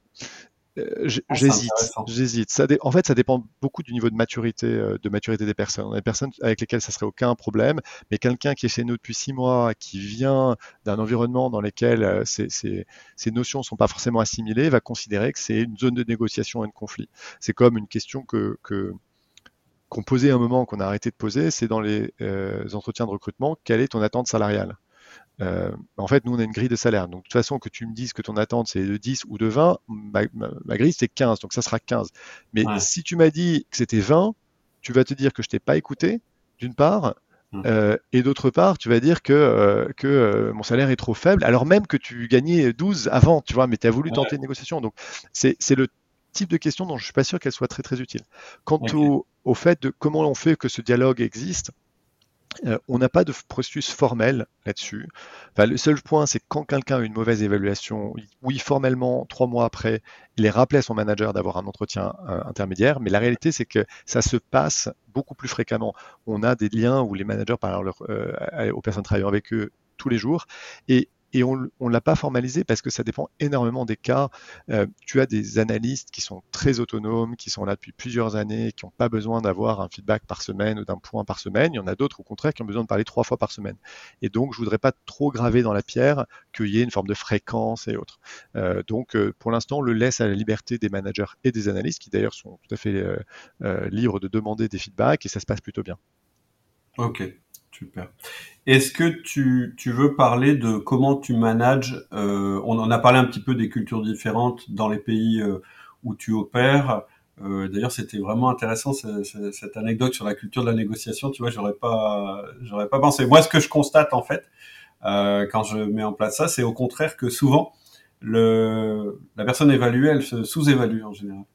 euh, ah, j'hésite, j'hésite. en fait, ça dépend beaucoup du niveau de maturité, euh, de maturité des personnes. On a des personnes avec lesquelles ça serait aucun problème, mais quelqu'un qui est chez nous depuis six mois, qui vient d'un environnement dans lequel ces, ces, ces, notions sont pas forcément assimilées, va considérer que c'est une zone de négociation et de conflit. C'est comme une question que, que qu'on posait un moment, qu'on a arrêté de poser, c'est dans les entretiens de recrutement, quelle est ton attente salariale? Euh, en fait, nous, on a une grille de salaire. Donc, de toute façon, que tu me dises que ton attente, c'est de 10 ou de 20, ma, grille, c'est 15. Donc, ça sera 15. Mais si tu m'as dit que c'était 20, tu vas te dire que je t'ai pas écouté, d'une part. Mmh. Euh, et d'autre part, tu vas dire que, euh, que mon salaire est trop faible, alors même que tu gagnais 12 avant, tu vois, mais tu as voulu tenter une négociation. Donc, c'est le type de question dont je suis pas sûr qu'elle soit très très utile. Quant au, au, fait de comment on fait que ce dialogue existe, euh, on n'a pas de processus formel là-dessus. le seul point, c'est quand quelqu'un a une mauvaise évaluation, oui, formellement, trois mois après, il est rappelé à son manager d'avoir un entretien euh, intermédiaire, mais la réalité, c'est que ça se passe beaucoup plus fréquemment. On a des liens où les managers parlent euh, aux personnes travaillant avec eux tous les jours, et on ne l'a pas formalisé parce que ça dépend énormément des cas. Euh, tu as des analystes qui sont très autonomes, qui sont là depuis plusieurs années, qui n'ont pas besoin d'avoir un feedback par semaine ou d'un point par semaine. Il y en a d'autres, au contraire, qui ont besoin de parler trois fois par semaine. Et donc, je voudrais pas trop graver dans la pierre qu'il y ait une forme de fréquence et autres. Euh, donc, euh, pour l'instant, on le laisse à la liberté des managers et des analystes, qui d'ailleurs sont tout à fait libres de demander des feedbacks, et ça se passe plutôt bien. Ok, Super. Est-ce que tu, tu, veux parler de comment tu manages euh, On en a parlé un petit peu des cultures différentes dans les pays euh, où tu opères. Euh, D'ailleurs, c'était vraiment intéressant cette anecdote sur la culture de la négociation. Tu vois, j'aurais pas, j'aurais pas pensé. Moi, ce que je constate en fait euh, quand je mets en place ça, c'est au contraire que souvent le, la personne évaluée, elle se sous-évalue en général.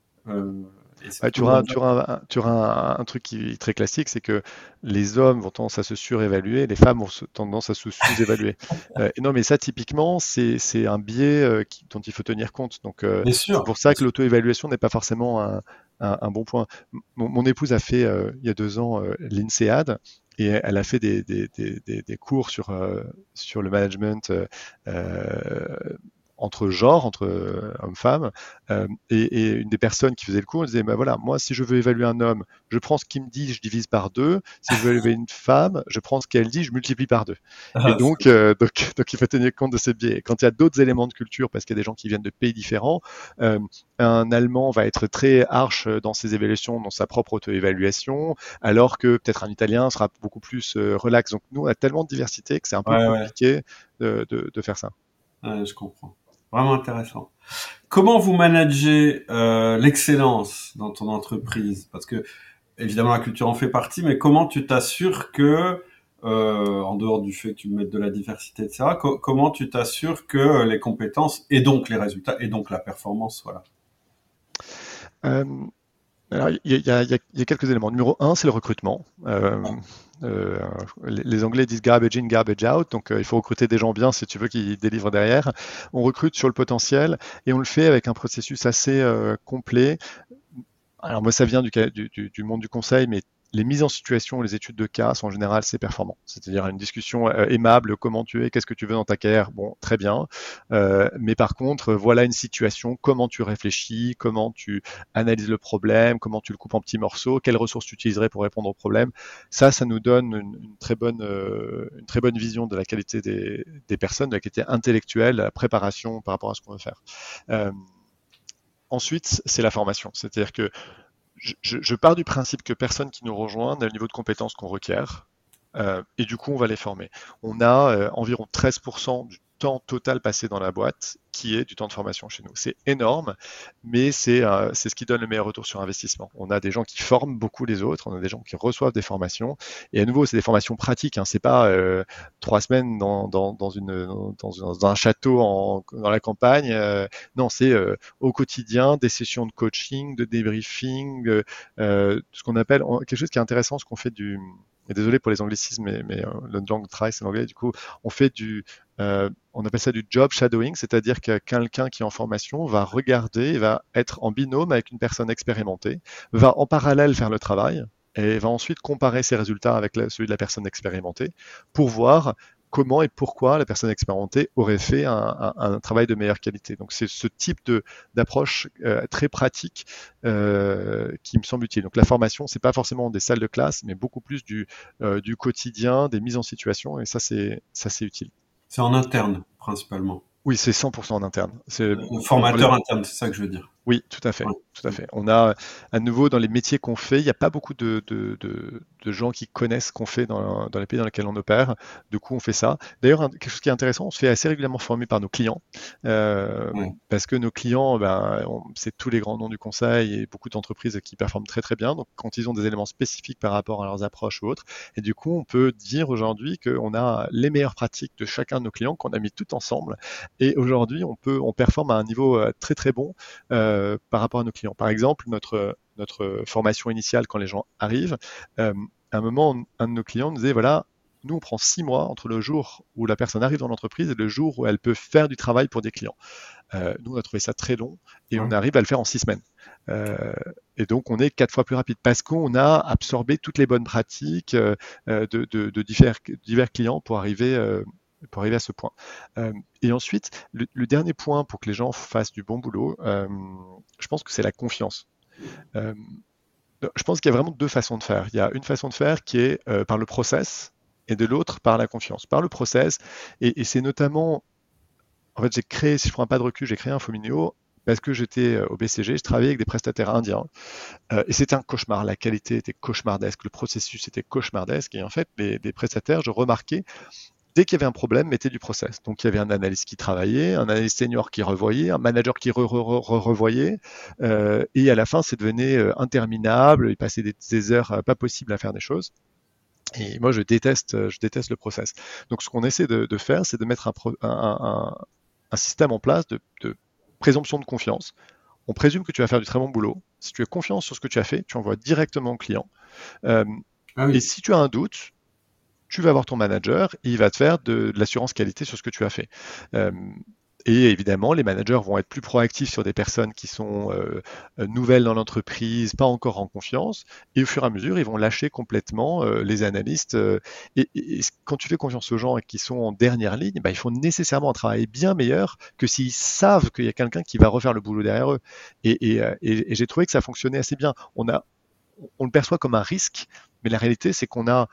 Tu auras, tu, auras, tu auras un, truc qui est très classique, c'est que les hommes vont tendance à se surévaluer, les femmes ont tendance à se sous-évaluer. euh, non, mais ça, typiquement, c'est un biais euh, qui, dont il faut tenir compte. Donc, euh, c'est pour ça que l'auto-évaluation n'est pas forcément un, bon point. Mon, mon épouse a fait, il y a deux ans, l'INSEAD, et elle a fait des, des, des, des cours sur, sur le management entre genres, entre euh, hommes-femmes. Euh, et, une des personnes qui faisait le cours disait, bah voilà, moi, si je veux évaluer un homme, je prends ce qu'il me dit, je divise par deux. Si je veux évaluer une femme, je prends ce qu'elle dit, je multiplie par deux. Ah, et donc, euh, donc, donc, il faut tenir compte de ces biais. Quand il y a d'autres éléments de culture, parce qu'il y a des gens qui viennent de pays différents, un Allemand va être très arche dans ses évaluations, dans sa propre auto-évaluation, alors que peut-être un Italien sera beaucoup plus relax. Donc, nous, on a tellement de diversité que c'est un peu compliqué De, de, de faire ça. Ouais, je comprends. Intéressant. Comment vous managez euh, l'excellence dans ton entreprise? Parce que évidemment la culture en fait partie, mais comment tu t'assures que, euh, en dehors du fait que tu mettes de la diversité, etc., comment tu t'assures que les compétences et donc les résultats et donc la performance soient là? Euh, alors, il y, a, quelques éléments. Numéro un, c'est le recrutement. Euh, euh, les, Anglais disent garbage in, garbage out, donc euh, il faut recruter des gens bien si tu veux qu'ils délivrent derrière. On recrute sur le potentiel et on le fait avec un processus assez complet. Alors moi, ça vient du, du, monde du conseil, mais les mises en situation, les études de cas sont en général c'est performant. C'est-à-dire une discussion euh, aimable, comment tu es, qu'est-ce que tu veux dans ta carrière, bon, très bien. Euh, mais par contre, voilà une situation, comment tu réfléchis, comment tu analyses le problème, comment tu le coupes en petits morceaux, quelles ressources tu utiliserais pour répondre au problème. Ça, ça nous donne une, très bonne, euh, très bonne vision de la qualité des, des, personnes, de la qualité intellectuelle, la préparation par rapport à ce qu'on veut faire. ensuite, c'est la formation. C'est-à-dire que je, pars du principe que personne qui nous rejoint n'a le niveau de compétence qu'on requiert. Euh, et du coup, on va les former. On a euh, environ 13% du temps total passé dans la boîte qui est du temps de formation chez nous. C'est énorme, mais c'est euh, ce qui donne le meilleur retour sur investissement. On a des gens qui forment beaucoup les autres, on a des gens qui reçoivent des formations, et à nouveau, c'est des formations pratiques. Hein. C'est pas euh, trois semaines dans, dans, dans, une, dans, un château en, dans la campagne. Euh, non, c'est au quotidien des sessions de coaching, de débriefing, ce qu'on appelle quelque chose qui est intéressant, ce qu'on fait du désolé pour les anglicismes, mais, euh, le langue try, c'est l'anglais. Du coup, on fait du, euh, on appelle ça du job shadowing, c'est-à-dire que quelqu'un qui est en formation va regarder, va être en binôme avec une personne expérimentée, va en parallèle faire le travail et va ensuite comparer ses résultats avec celui de la personne expérimentée pour voir comment et pourquoi la personne expérimentée aurait fait un, travail de meilleure qualité. Donc c'est ce type d'approche euh, très pratique euh, qui me semble utile. Donc la formation, c'est pas forcément des salles de classe, mais beaucoup plus du, euh, du quotidien, des mises en situation, et ça c'est ça c'est utile. C'est en interne principalement. Oui, c'est 100% en interne. C'est formateur interne, c'est ça que je veux dire. Oui, tout à fait, tout à fait. On a à nouveau dans les métiers qu'on fait, il n'y a pas beaucoup de, de, de, de, gens qui connaissent ce qu'on fait dans, dans, les pays dans lesquels on opère. Du coup, on fait ça. D'ailleurs, quelque chose qui est intéressant, on se fait assez régulièrement former par nos clients, euh, parce que nos clients, ben, c'est tous les grands noms du conseil et beaucoup d'entreprises qui performent très très bien. Donc, quand ils ont des éléments spécifiques par rapport à leurs approches ou autres, et du coup, on peut dire aujourd'hui qu'on a les meilleures pratiques de chacun de nos clients qu'on a mis tout ensemble. Et aujourd'hui, on peut, on performe à un niveau euh, très très bon. Euh, euh, par rapport à nos clients. Par exemple, notre, notre formation initiale quand les gens arrivent, euh, à un moment, un de nos clients nous disait, voilà, nous, on prend six mois entre le jour où la personne arrive dans l'entreprise et le jour où elle peut faire du travail pour des clients. Euh, nous, on a trouvé ça très long et on arrive à le faire en six semaines. et donc, on est quatre fois plus rapide parce qu'on a absorbé toutes les bonnes pratiques de, de, divers, divers, clients pour arriver pour arriver à ce point. Euh, et ensuite, le, dernier point pour que les gens fassent du bon boulot, euh, je pense que c'est la confiance. Euh, je pense qu'il y a vraiment deux façons de faire. Il y a une façon de faire qui est par le process et de l'autre par la confiance. Par le process, et, c'est notamment, en fait, j'ai créé, si je prends un pas de recul, j'ai créé un Fominio parce que j'étais au BCG, je travaillais avec des prestataires indiens et c'était un cauchemar. La qualité était cauchemardesque, le processus était cauchemardesque et en fait, les, les prestataires, je remarquais dès qu'il y avait un problème, mettez du process. Donc il y avait un analyste qui travaillait, un analyste senior qui revoyait, un manager qui re revoyait, euh, et à la fin, c'est devenu euh, interminable. Il passait des, heures euh, pas possibles à faire des choses. Et moi, je déteste, je déteste le process. Donc, ce qu'on essaie de, faire, c'est de mettre un, système en place de, présomption de confiance. On présume que tu vas faire du très bon boulot. Si tu as confiance sur ce que tu as fait, tu envoies directement au client. Ah et si tu as un doute, tu vas voir ton manager et il va te faire de, l'assurance qualité sur ce que tu as fait. Euh, et évidemment, les managers vont être plus proactifs sur des personnes qui sont euh, nouvelles dans l'entreprise, pas encore en confiance. Et au fur et à mesure, ils vont lâcher complètement euh, les analystes. et, quand tu fais confiance aux gens qui sont en dernière ligne, bah, ils font nécessairement un travail bien meilleur que s'ils savent qu'il y a quelqu'un qui va refaire le boulot derrière eux. Et, j'ai trouvé que ça fonctionnait assez bien. On le perçoit comme un risque, mais la réalité, c'est qu'on a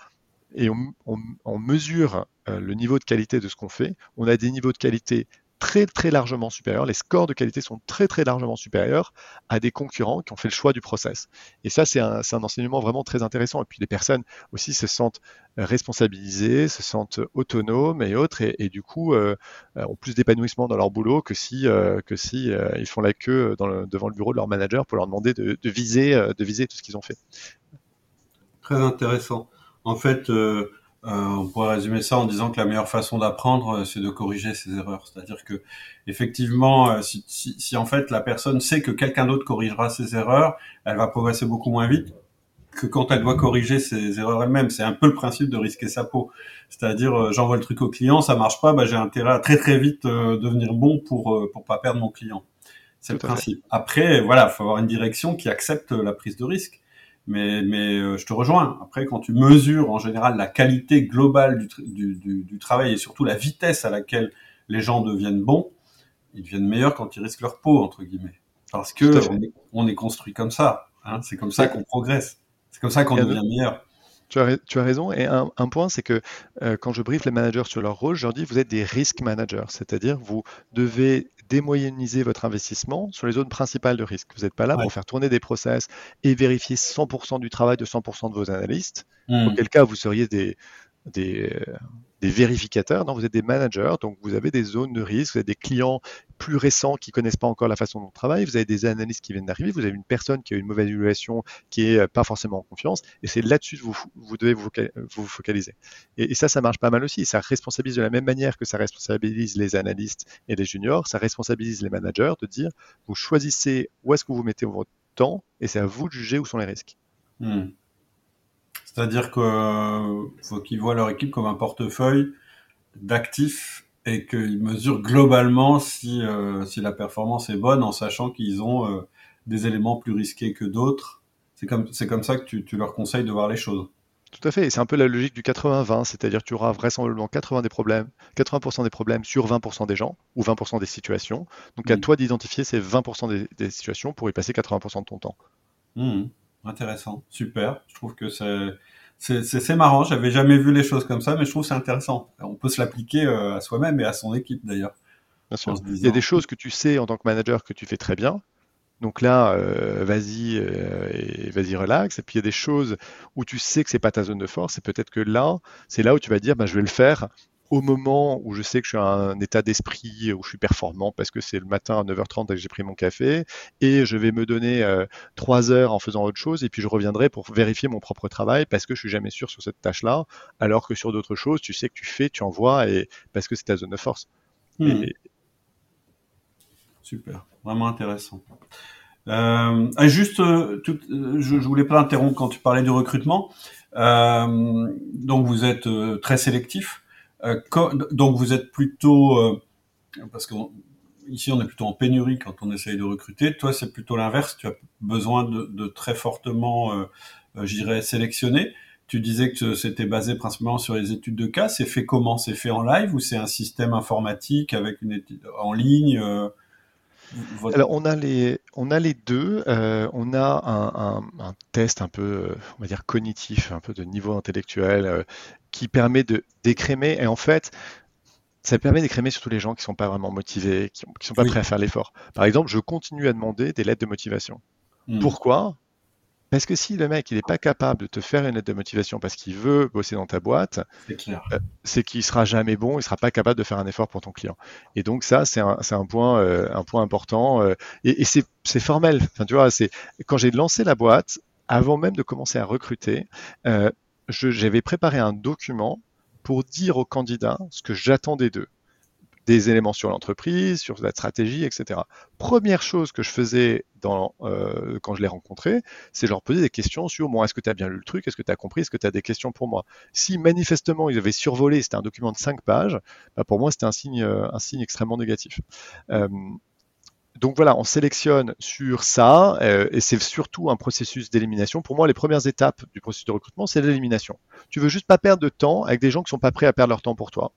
et on, mesure euh, le niveau de qualité de ce qu'on fait. On a des niveaux de qualité très très largement supérieurs. Les scores de qualité sont très très largement supérieurs à des concurrents qui ont fait le choix du process. Et ça, c'est un, enseignement vraiment très intéressant. Et puis les personnes aussi se sentent responsabilisées, se sentent autonomes et autres, et, du coup euh, ont plus d'épanouissement dans leur boulot que si, euh, que si ils font la queue devant le bureau de leur manager pour leur demander de, viser, de viser tout ce qu'ils ont fait. Très intéressant. En fait, euh, euh, on pourrait résumer ça en disant que la meilleure façon d'apprendre, euh, c'est de corriger ses erreurs. C'est-à-dire que, effectivement, si, si, si, en fait la personne sait que quelqu'un d'autre corrigera ses erreurs, elle va progresser beaucoup moins vite que quand elle doit corriger ses erreurs elle-même. C'est un peu le principe de risquer sa peau. C'est-à-dire, j'envoie le truc au client, ça marche pas, bah, j'ai intérêt à très très vite devenir bon pour pour pas perdre mon client. C'est le principe. Après, voilà, faut avoir une direction qui accepte la prise de risque. Mais, mais euh, je te rejoins. Après, quand tu mesures en général la qualité globale du, du, du, travail et surtout la vitesse à laquelle les gens deviennent bons, ils deviennent meilleurs quand ils risquent leur peau, entre guillemets. Parce que on est, construit comme ça. Hein. C'est comme ça qu'on progresse. C'est comme ça qu'on devient meilleur. Tu as, tu as, raison. Et un, un point, c'est que euh, quand je briefe les managers sur leur rôle, je leur dis vous êtes des risk managers, c'est-à-dire vous devez démoyenniser votre investissement sur les zones principales de risque. Vous n'êtes pas là pour faire tourner des process et vérifier 100% du travail de 100% de vos analystes. Mmh. Auquel cas, vous seriez des, des, des vérificateurs, non, vous êtes des managers, donc vous avez des zones de risque, vous avez des clients plus récents qui connaissent pas encore la façon dont on travaille, vous avez des analystes qui viennent d'arriver, vous avez une personne qui a une mauvaise évaluation, qui est pas forcément en confiance, et c'est là-dessus que vous, vous devez vous, focaliser. Et, et, ça, ça marche pas mal aussi. Ça responsabilise de la même manière que ça responsabilise les analystes et les juniors, ça responsabilise les managers de dire, vous choisissez où est-ce que vous mettez votre temps, et c'est à vous de juger où sont les risques. Hmm. C'est-à-dire qu'il euh, faut qu'ils voient leur équipe comme un portefeuille d'actifs et qu'ils mesurent globalement si, euh, si la performance est bonne en sachant qu'ils ont euh, des éléments plus risqués que d'autres. C'est comme, c'est comme ça que tu, tu leur conseilles de voir les choses. Tout à fait, et c'est un peu la logique du 80-20, c'est-à-dire que tu auras vraisemblablement 80 des problèmes, 80% des problèmes sur 20% des gens ou 20% des situations. Donc à Mm. toi d'identifier ces 20% des, des situations pour y passer 80% de ton temps. Mhm. Intéressant, super. Je trouve que c'est c'est c'est- c'est marrant. J'avais jamais vu les choses comme ça, mais je trouve que c'est intéressant. On peut se l'appliquer euh, à soi-même et à son équipe d'ailleurs. Il y a des choses que tu sais en tant que manager que tu fais très bien. Donc là, euh, vas-y euh, et vas-y relax. Et puis il y a des choses où tu sais que c'est pas ta zone de force. Et peut-être que là, c'est là où tu vas dire, bah, je vais le faire au moment où je sais que je suis à un état d'esprit où je suis performant parce que c'est le matin à 9h30 et que j'ai pris mon café et je vais me donner euh, 3 heures en faisant autre chose et puis je reviendrai pour vérifier mon propre travail parce que je suis jamais sûr sur cette tâche-là alors que sur d'autres choses tu sais que tu fais, tu envoies et parce que c'est ta zone de force. Et, Super, vraiment intéressant. Euh, ah, juste, euh, tout- euh, je, je voulais pas interrompre quand tu parlais du recrutement. Euh, donc vous êtes très sélectif. Euh, donc vous êtes plutôt, euh, parce que ici on est plutôt en pénurie quand on essaye de recruter. Toi c'est plutôt l'inverse. Tu as besoin de, très fortement, euh, je dirais, sélectionner. Tu disais que c'était basé principalement sur les études de cas. C'est fait comment? C'est fait en live ou c'est un système informatique avec une étude en ligne Alors, on a les, on a les deux. On a un, test un peu, on va dire, cognitif, un peu de niveau intellectuel, qui permet de d'écrémer. Et en fait, ça permet d'écrémer surtout les gens qui sont pas vraiment motivés, qui, qui sont pas Oui. prêts à faire l'effort. Par exemple, je continue à demander des lettres de motivation. Hmm. Pourquoi? Parce que si le mec, il n'est pas capable de te faire une lettre de motivation parce qu'il veut bosser dans ta boîte, C'est c'est qu'il sera jamais bon, il sera pas capable de faire un effort pour ton client. Et donc ça, c'est un, c'est un point, euh, un point important. euh, et et c'est, c'est formel. Enfin, tu vois, c'est quand j'ai lancé la boîte, avant même de commencer à recruter, euh, j'avais préparé un document pour dire aux candidats ce que j'attendais d'eux des éléments sur l'entreprise, sur la stratégie, etc. Première chose que je faisais euh, quand je les rencontrais, c'est je leur posais des questions sur bon, est-ce que tu as bien lu le truc, est-ce que tu as compris, est-ce que tu as des questions pour moi? Si manifestement ils avaient survolé, c'était un document de 5 pages, bah, pour moi c'était un signe, euh, extrêmement négatif. Euh, donc voilà, on sélectionne sur ça, euh, et c'est surtout un processus d'élimination. Pour moi, les premières étapes du processus de recrutement, c'est l'élimination. Tu veux juste pas perdre de temps avec des gens qui sont pas prêts à perdre leur temps pour toi.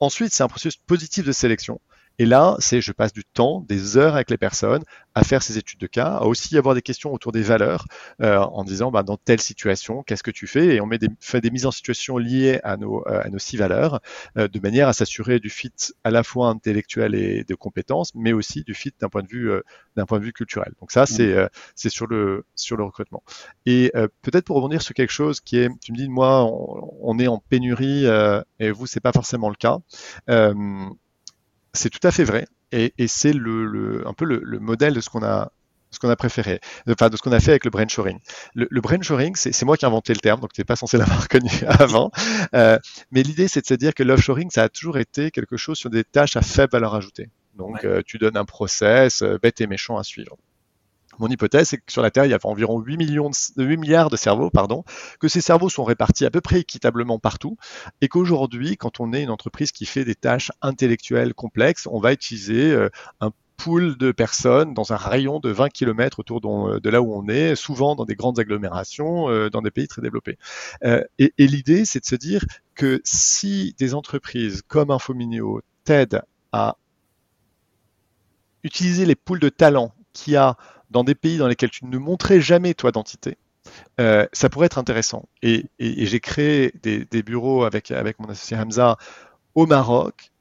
Ensuite, c'est un processus positif de sélection. Et là, c'est je passe du temps, des heures avec les personnes à faire ces études de cas, à aussi avoir des questions autour des valeurs, euh, en disant bah, dans telle situation, qu'est-ce que tu fais? Et on met des, fait des mises en situation liées à nos, euh, à nos six valeurs, euh, de manière à s'assurer du fit à la fois intellectuel et de compétences, mais aussi du fit d'un point de vue euh, d'un point de vue culturel. Donc ça, c'est euh, c'est sur le sur le recrutement. Et euh, peut-être pour rebondir sur quelque chose qui est, tu me dis moi, on, on est en pénurie euh, et vous, c'est pas forcément le cas. C'est tout à fait vrai et, et c'est le, le, un peu le, le modèle de ce qu'on a ce qu'on a préféré, enfin de ce qu'on a fait avec le brainshoring. Le, le brainshoring, c'est moi qui ai inventé le terme, donc tu n'es pas censé l'avoir connu avant. Euh, mais l'idée, c'est de se dire que l'offshoring, ça a toujours été quelque chose sur des tâches à faible valeur ajoutée. Donc Ouais. euh, tu donnes un process euh, bête et méchant à suivre. Mon hypothèse, c'est que sur la Terre, il y a environ 8, millions de, 8 milliards de cerveaux, pardon, que ces cerveaux sont répartis à peu près équitablement partout, et qu'aujourd'hui, quand on est une entreprise qui fait des tâches intellectuelles complexes, on va utiliser euh, un pool de personnes dans un rayon de 20 km autour de, de là où on est, souvent dans des grandes agglomérations, euh, dans des pays très développés. Euh, et l'idée, c'est de se dire que si des entreprises comme Infomineo t'aident à utiliser les pools de talents qu'il y a dans des pays dans lesquels tu ne montrais jamais toi d'entité, euh, ça pourrait être intéressant. Et, j'ai créé des, des, bureaux avec, avec mon associé Hamza au Maroc,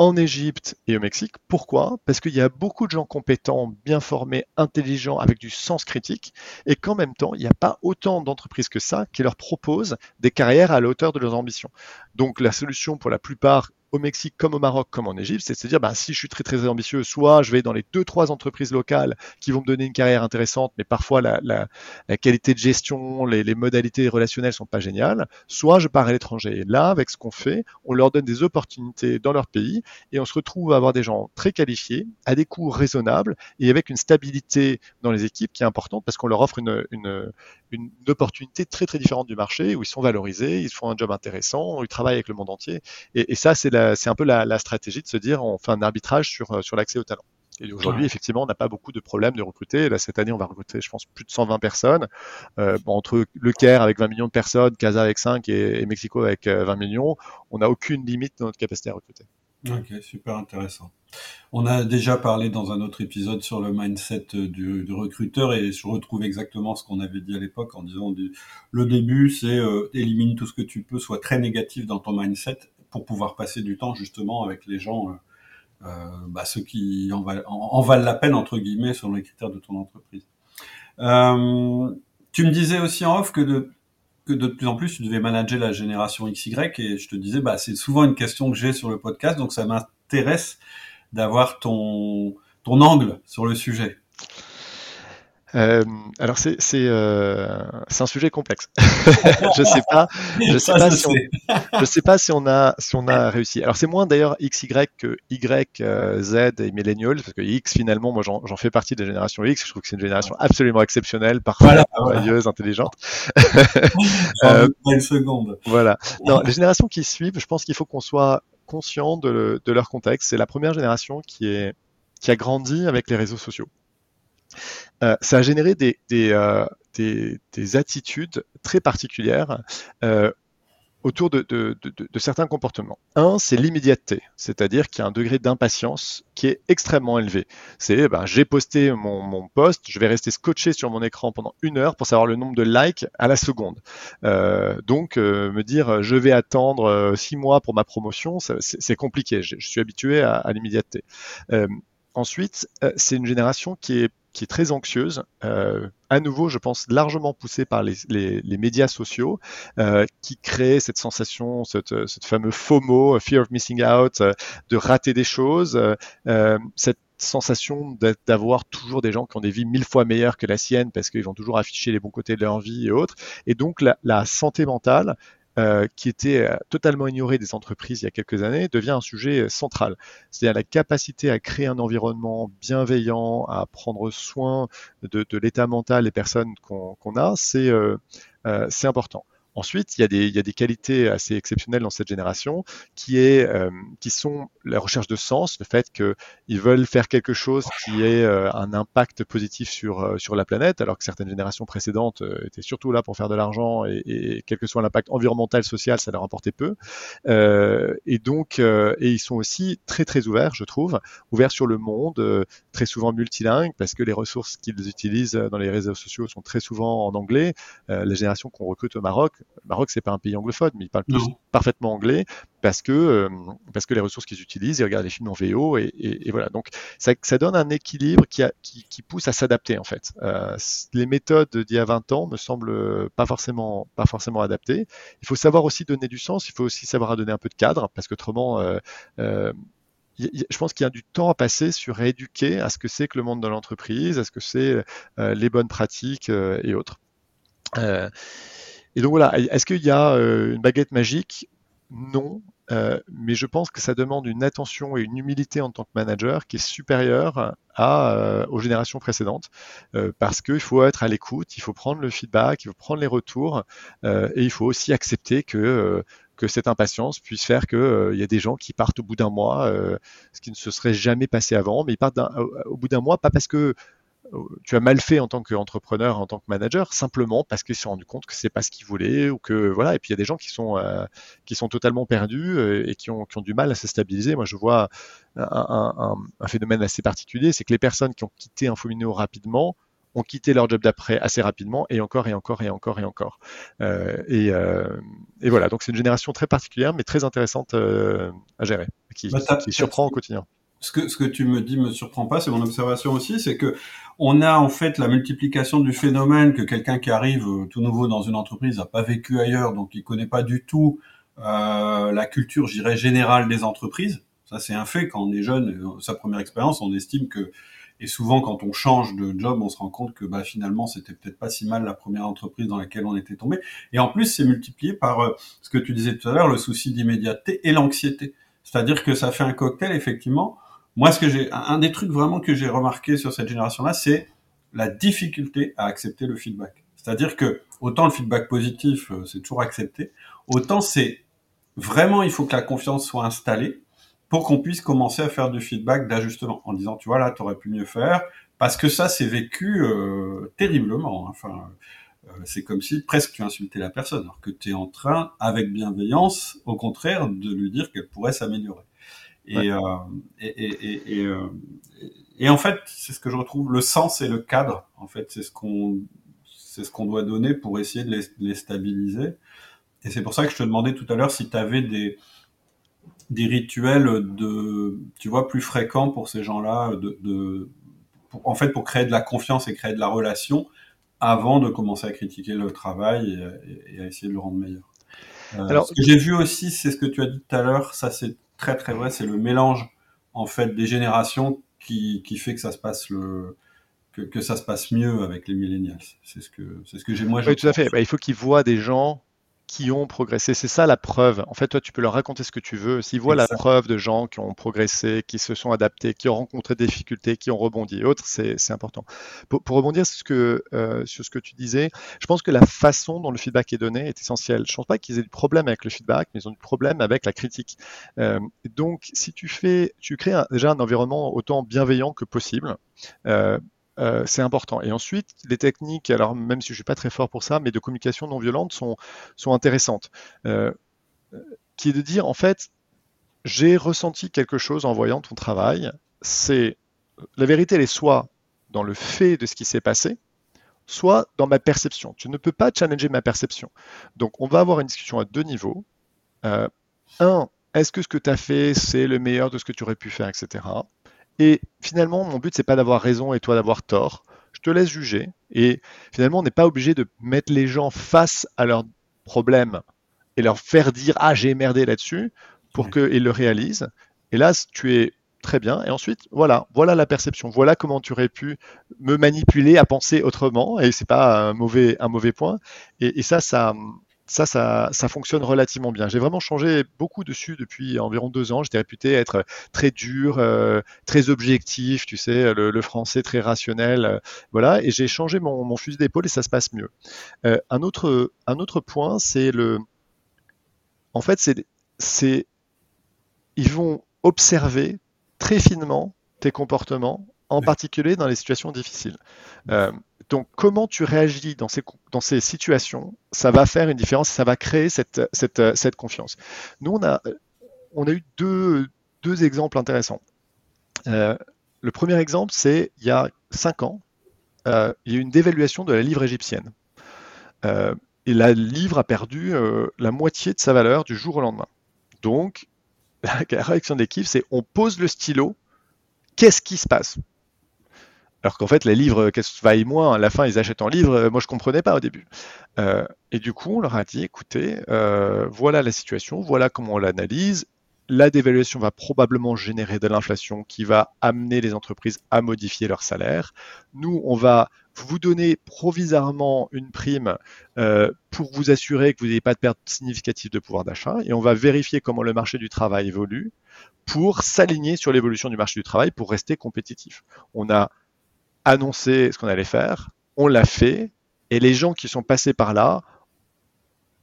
en Égypte et au Mexique. Pourquoi? Parce qu'il y a beaucoup de gens compétents, bien formés, intelligents, avec du sens critique, et qu'en même temps, il n'y a pas autant d'entreprises que ça qui leur proposent des carrières à la hauteur de leurs ambitions. Donc la solution pour la plupart au Mexique comme au Maroc comme en Égypte, c'est de se dire bah, si je suis très très ambitieux, soit je vais dans les deux trois entreprises locales qui vont me donner une carrière intéressante, mais parfois la, la, la qualité de gestion, les, modalités relationnelles sont pas géniales, soit je pars à l'étranger. Et là, avec ce qu'on fait, on leur donne des opportunités dans leur pays et on se retrouve à avoir des gens très qualifiés, à des coûts raisonnables et avec une stabilité dans les équipes qui est importante parce qu'on leur offre une, opportunité très très différente du marché où ils sont valorisés, ils font un job intéressant, ils travaillent avec le monde entier. Et, et ça, c'est c'est un peu la, la, stratégie de se dire on fait un arbitrage sur, sur l'accès au talent. Et aujourd'hui, effectivement, on n'a pas beaucoup de problèmes de recruter. Là, cette année, on va recruter, je pense, plus de 120 personnes. Euh, entre le Caire avec 20 millions de personnes, Casa avec 5 et, Mexico avec 20 millions, on n'a aucune limite dans notre capacité à recruter. Ok, super intéressant. On a déjà parlé dans un autre épisode sur le mindset du, recruteur et je retrouve exactement ce qu'on avait dit à l'époque en disant le début c'est euh, élimine tout ce que tu peux, soit très négatif dans ton mindset pour pouvoir passer du temps justement avec les gens, euh, euh bah, ceux qui en, en, valent la peine entre guillemets selon les critères de ton entreprise. Euh, tu me disais aussi en off que de plus en plus tu devais manager la génération XY et je te disais bah c'est souvent une question que j'ai sur le podcast donc ça m'intéresse d'avoir ton angle sur le sujet. Euh, alors c'est c'est euh, c'est un sujet complexe. je sais pas je sais pas si on, je sais pas si on a si on a réussi. Alors c'est moins d'ailleurs XY que Y, euh, Z et millennials parce que X finalement moi j'en fais partie de la génération X. Je trouve que c'est une génération absolument exceptionnelle, parfaite, merveilleuse, intelligente. euh, une seconde. Voilà. Non, les générations qui suivent, je pense qu'il faut qu'on soit conscient de, de leur contexte. C'est la première génération qui est qui a grandi avec les réseaux sociaux. Euh, ça a généré des, euh, des, des, attitudes très particulières euh, autour de, certains comportements. Un, c'est l'immédiateté, c'est-à-dire qu'il y a un degré d'impatience qui est extrêmement élevé. C'est, ben, j'ai posté mon, mon post, je vais rester scotché sur mon écran pendant une heure pour savoir le nombre de likes à la seconde. Donc, me dire, je vais attendre six mois pour ma promotion, c'est compliqué. Je, suis habitué à l'immédiateté. ensuite, c'est une génération qui est qui est très anxieuse, euh, à nouveau, je pense, largement poussée par les, médias sociaux, euh, qui créent cette sensation, cette, cette fameux FOMO, Fear of Missing Out, euh, de rater des choses, cette sensation d'avoir toujours des gens qui ont des vies mille fois meilleures que la sienne parce qu'ils vont toujours afficher les bons côtés de leur vie et autres. Et donc la santé mentale euh, qui était euh, totalement ignoré des entreprises il y a quelques années, devient un sujet central. C'est-à-dire la capacité à créer un environnement bienveillant, à prendre soin de, l'état mental des personnes qu'on a, c'est euh, important. Ensuite, il y, a des, qualités assez exceptionnelles dans cette génération qui, euh, sont la recherche de sens, le fait qu'ils veulent faire quelque chose qui ait euh, un impact positif sur, euh, sur la planète, alors que certaines générations précédentes étaient surtout là pour faire de l'argent et, quel que soit l'impact environnemental, social, ça leur importait peu. et donc, ils sont aussi très très ouverts, je trouve, ouverts sur le monde, très souvent multilingues, parce que les ressources qu'ils utilisent dans les réseaux sociaux sont très souvent en anglais. la génération qu'on recrute au Maroc, Maroc, c'est pas un pays anglophone, mais ils parlent parfaitement anglais parce que, euh, parce que les ressources qu'ils utilisent, ils regardent les films en VO et, et, voilà. Donc, ça, ça, donne un équilibre qui, a, qui, qui pousse à s'adapter en fait. Euh, les méthodes d'il y a 20 ans me semblent pas forcément, pas forcément adaptées. Il faut savoir aussi donner du sens, il faut aussi savoir donner un peu de cadre parce qu'autrement, euh, euh je pense qu'il y a du temps à passer sur rééduquer à ce que c'est que le monde de l'entreprise, à ce que c'est les bonnes pratiques et autres. Et donc voilà, est-ce qu'il y a euh, une baguette magique? Non, euh, mais je pense que ça demande une attention et une humilité en tant que manager qui est supérieure euh, aux générations précédentes, parce qu'il faut être à l'écoute, il faut prendre le feedback, il faut prendre les retours, et il faut aussi accepter que que cette impatience puisse faire qu'il y a des gens qui partent au bout d'un mois, ce qui ne se serait jamais passé avant, mais ils partent au bout d'un mois, pas parce que tu as mal fait en tant qu'entrepreneur, en tant que manager, simplement parce qu'ils se sont rendus compte que c'est pas ce qu'ils voulaient ou que voilà. Et puis il y a des gens qui sont euh, qui sont totalement perdus euh, et qui ont, qui ont du mal à se stabiliser. Moi, je vois un, un, un phénomène assez particulier, c'est que les personnes qui ont quitté Infomino rapidement ont quitté leur job d'après assez rapidement et encore et encore et encore et encore. Euh, et, euh, et, voilà, donc c'est une génération très particulière mais très intéressante à gérer, qui, bah, qui surprend au quotidien ce que, ce que tu me dis me surprend pas, c'est mon observation aussi, c'est que on a en fait la multiplication du phénomène que quelqu'un qui arrive euh, tout nouveau dans une entreprise n'a pas vécu ailleurs, donc il connaît pas du tout euh, la culture, j'irais générale des entreprises. Ça c'est un fait. Quand on est jeune, euh, sa première expérience, on estime que et souvent quand on change de job, on se rend compte que bah, finalement c'était peut-être pas si mal la première entreprise dans laquelle on était tombé. Et en plus c'est multiplié par euh, ce que tu disais tout à l'heure, le souci d'immédiateté et l'anxiété. C'est-à-dire que ça fait un cocktail effectivement moi, ce que j'ai, un des trucs vraiment que j'ai remarqué sur cette génération-là, c'est la difficulté à accepter le feedback. C'est-à-dire que autant le feedback positif, euh, c'est toujours accepté, autant c'est vraiment, il faut que la confiance soit installée pour qu'on puisse commencer à faire du feedback d'ajustement en disant, tu vois, là, tu aurais pu mieux faire, parce que ça, c'est vécu euh, terriblement. Hein. Enfin, euh, c'est comme si presque tu insultais la personne, alors que tu es en train, avec bienveillance, au contraire, de lui dire qu'elle pourrait s'améliorer. Et, euh, et, et, et, euh, et, en fait, c'est ce que je retrouve, le sens et le cadre, en fait, c'est ce qu'on c'est ce qu'on doit donner pour essayer de les, stabiliser. Et c'est pour ça que je te demandais tout à l'heure si tu avais des, des rituels de, tu vois, plus fréquents pour ces gens-là, de, de en fait, pour créer de la confiance et créer de la relation avant de commencer à critiquer le travail et, à essayer de le rendre meilleur. Euh, Alors, ce que j'ai vu aussi, c'est ce que tu as dit tout à l'heure, ça c'est très très vrai, c'est le mélange en fait des générations qui, qui fait que ça se passe le que, que ça se passe mieux avec les millennials. C'est ce que c'est ce que j'ai moi. Oui, tout à fait. Bah, il faut qu'ils voient des gens qui ont progressé. C'est ça la preuve. En fait, toi, tu peux leur raconter ce que tu veux. S'ils voient la preuve de gens qui ont progressé, qui se sont adaptés, qui ont rencontré des difficultés, qui ont rebondi et autres, c'est important. Pour, rebondir sur ce, que, euh, sur ce que tu disais, je pense que la façon dont le feedback est donné est essentielle. Je ne pense pas qu'ils aient du problème avec le feedback, mais ils ont du problème avec la critique. Euh, donc, si tu fais, tu crées déjà un environnement autant bienveillant que possible. Euh, euh, c'est important. Et ensuite, les techniques, alors même si je ne suis pas très fort pour ça, mais de communication non violente sont, sont intéressantes. Euh, qui est de dire, en fait, j'ai ressenti quelque chose en voyant ton travail. C'est la vérité, elle est soit dans le fait de ce qui s'est passé, soit dans ma perception. Tu ne peux pas challenger ma perception. Donc, on va avoir une discussion à deux niveaux. Euh, un, est-ce que ce que tu as fait, c'est le meilleur de ce que tu aurais pu faire, etc. Et finalement, mon but, c'est pas d'avoir raison et toi d'avoir tort. Je te laisse juger. Et finalement, on n'est pas obligé de mettre les gens face à leurs problèmes et leur faire dire Ah, j'ai merdé là-dessus pour qu'ils le réalisent. Et là, tu es très bien. Et ensuite, voilà, voilà la perception. Voilà comment tu aurais pu me manipuler à penser autrement. Et c'est pas un mauvais, un mauvais point. Et, et ça, ça, ça, ça, fonctionne relativement bien. J'ai vraiment changé beaucoup dessus depuis environ deux ans. J'étais réputé être très dur, euh, très objectif, tu sais, le, français très rationnel, euh, voilà. Et j'ai changé mon, fusil d'épaule et ça se passe mieux. Euh, un autre, un autre point, c'est le, en fait, c'est, c'est, ils vont observer très finement tes comportements, en particulier dans les situations difficiles. Donc, comment tu réagis dans ces, situations, ça va faire une différence, ça va créer cette, cette confiance. Nous, on a, eu deux, exemples intéressants. Euh, le premier exemple, c'est il y a cinq ans, euh, il y a eu une dévaluation de la livre égyptienne. Euh, et la livre a perdu la moitié de sa valeur du jour au lendemain. Donc, la réaction de l'équipe, c'est on pose le stylo, qu'est-ce qui se passe? Alors qu'en fait, les livres, qu'est-ce vaillent moins À la fin, ils achètent en livre. Euh, moi, je comprenais pas au début. Euh, et du coup, on leur a dit, écoutez, euh, voilà la situation, voilà comment on l'analyse. La dévaluation va probablement générer de l'inflation qui va amener les entreprises à modifier leur salaire. Nous, on va vous donner provisoirement une prime pour vous assurer que vous n'ayez pas de perte significative de pouvoir d'achat et on va vérifier comment le marché du travail évolue pour s'aligner sur l'évolution du marché du travail pour rester compétitif. On a annoncé ce qu'on allait faire, on l'a fait, et les gens qui sont passés par là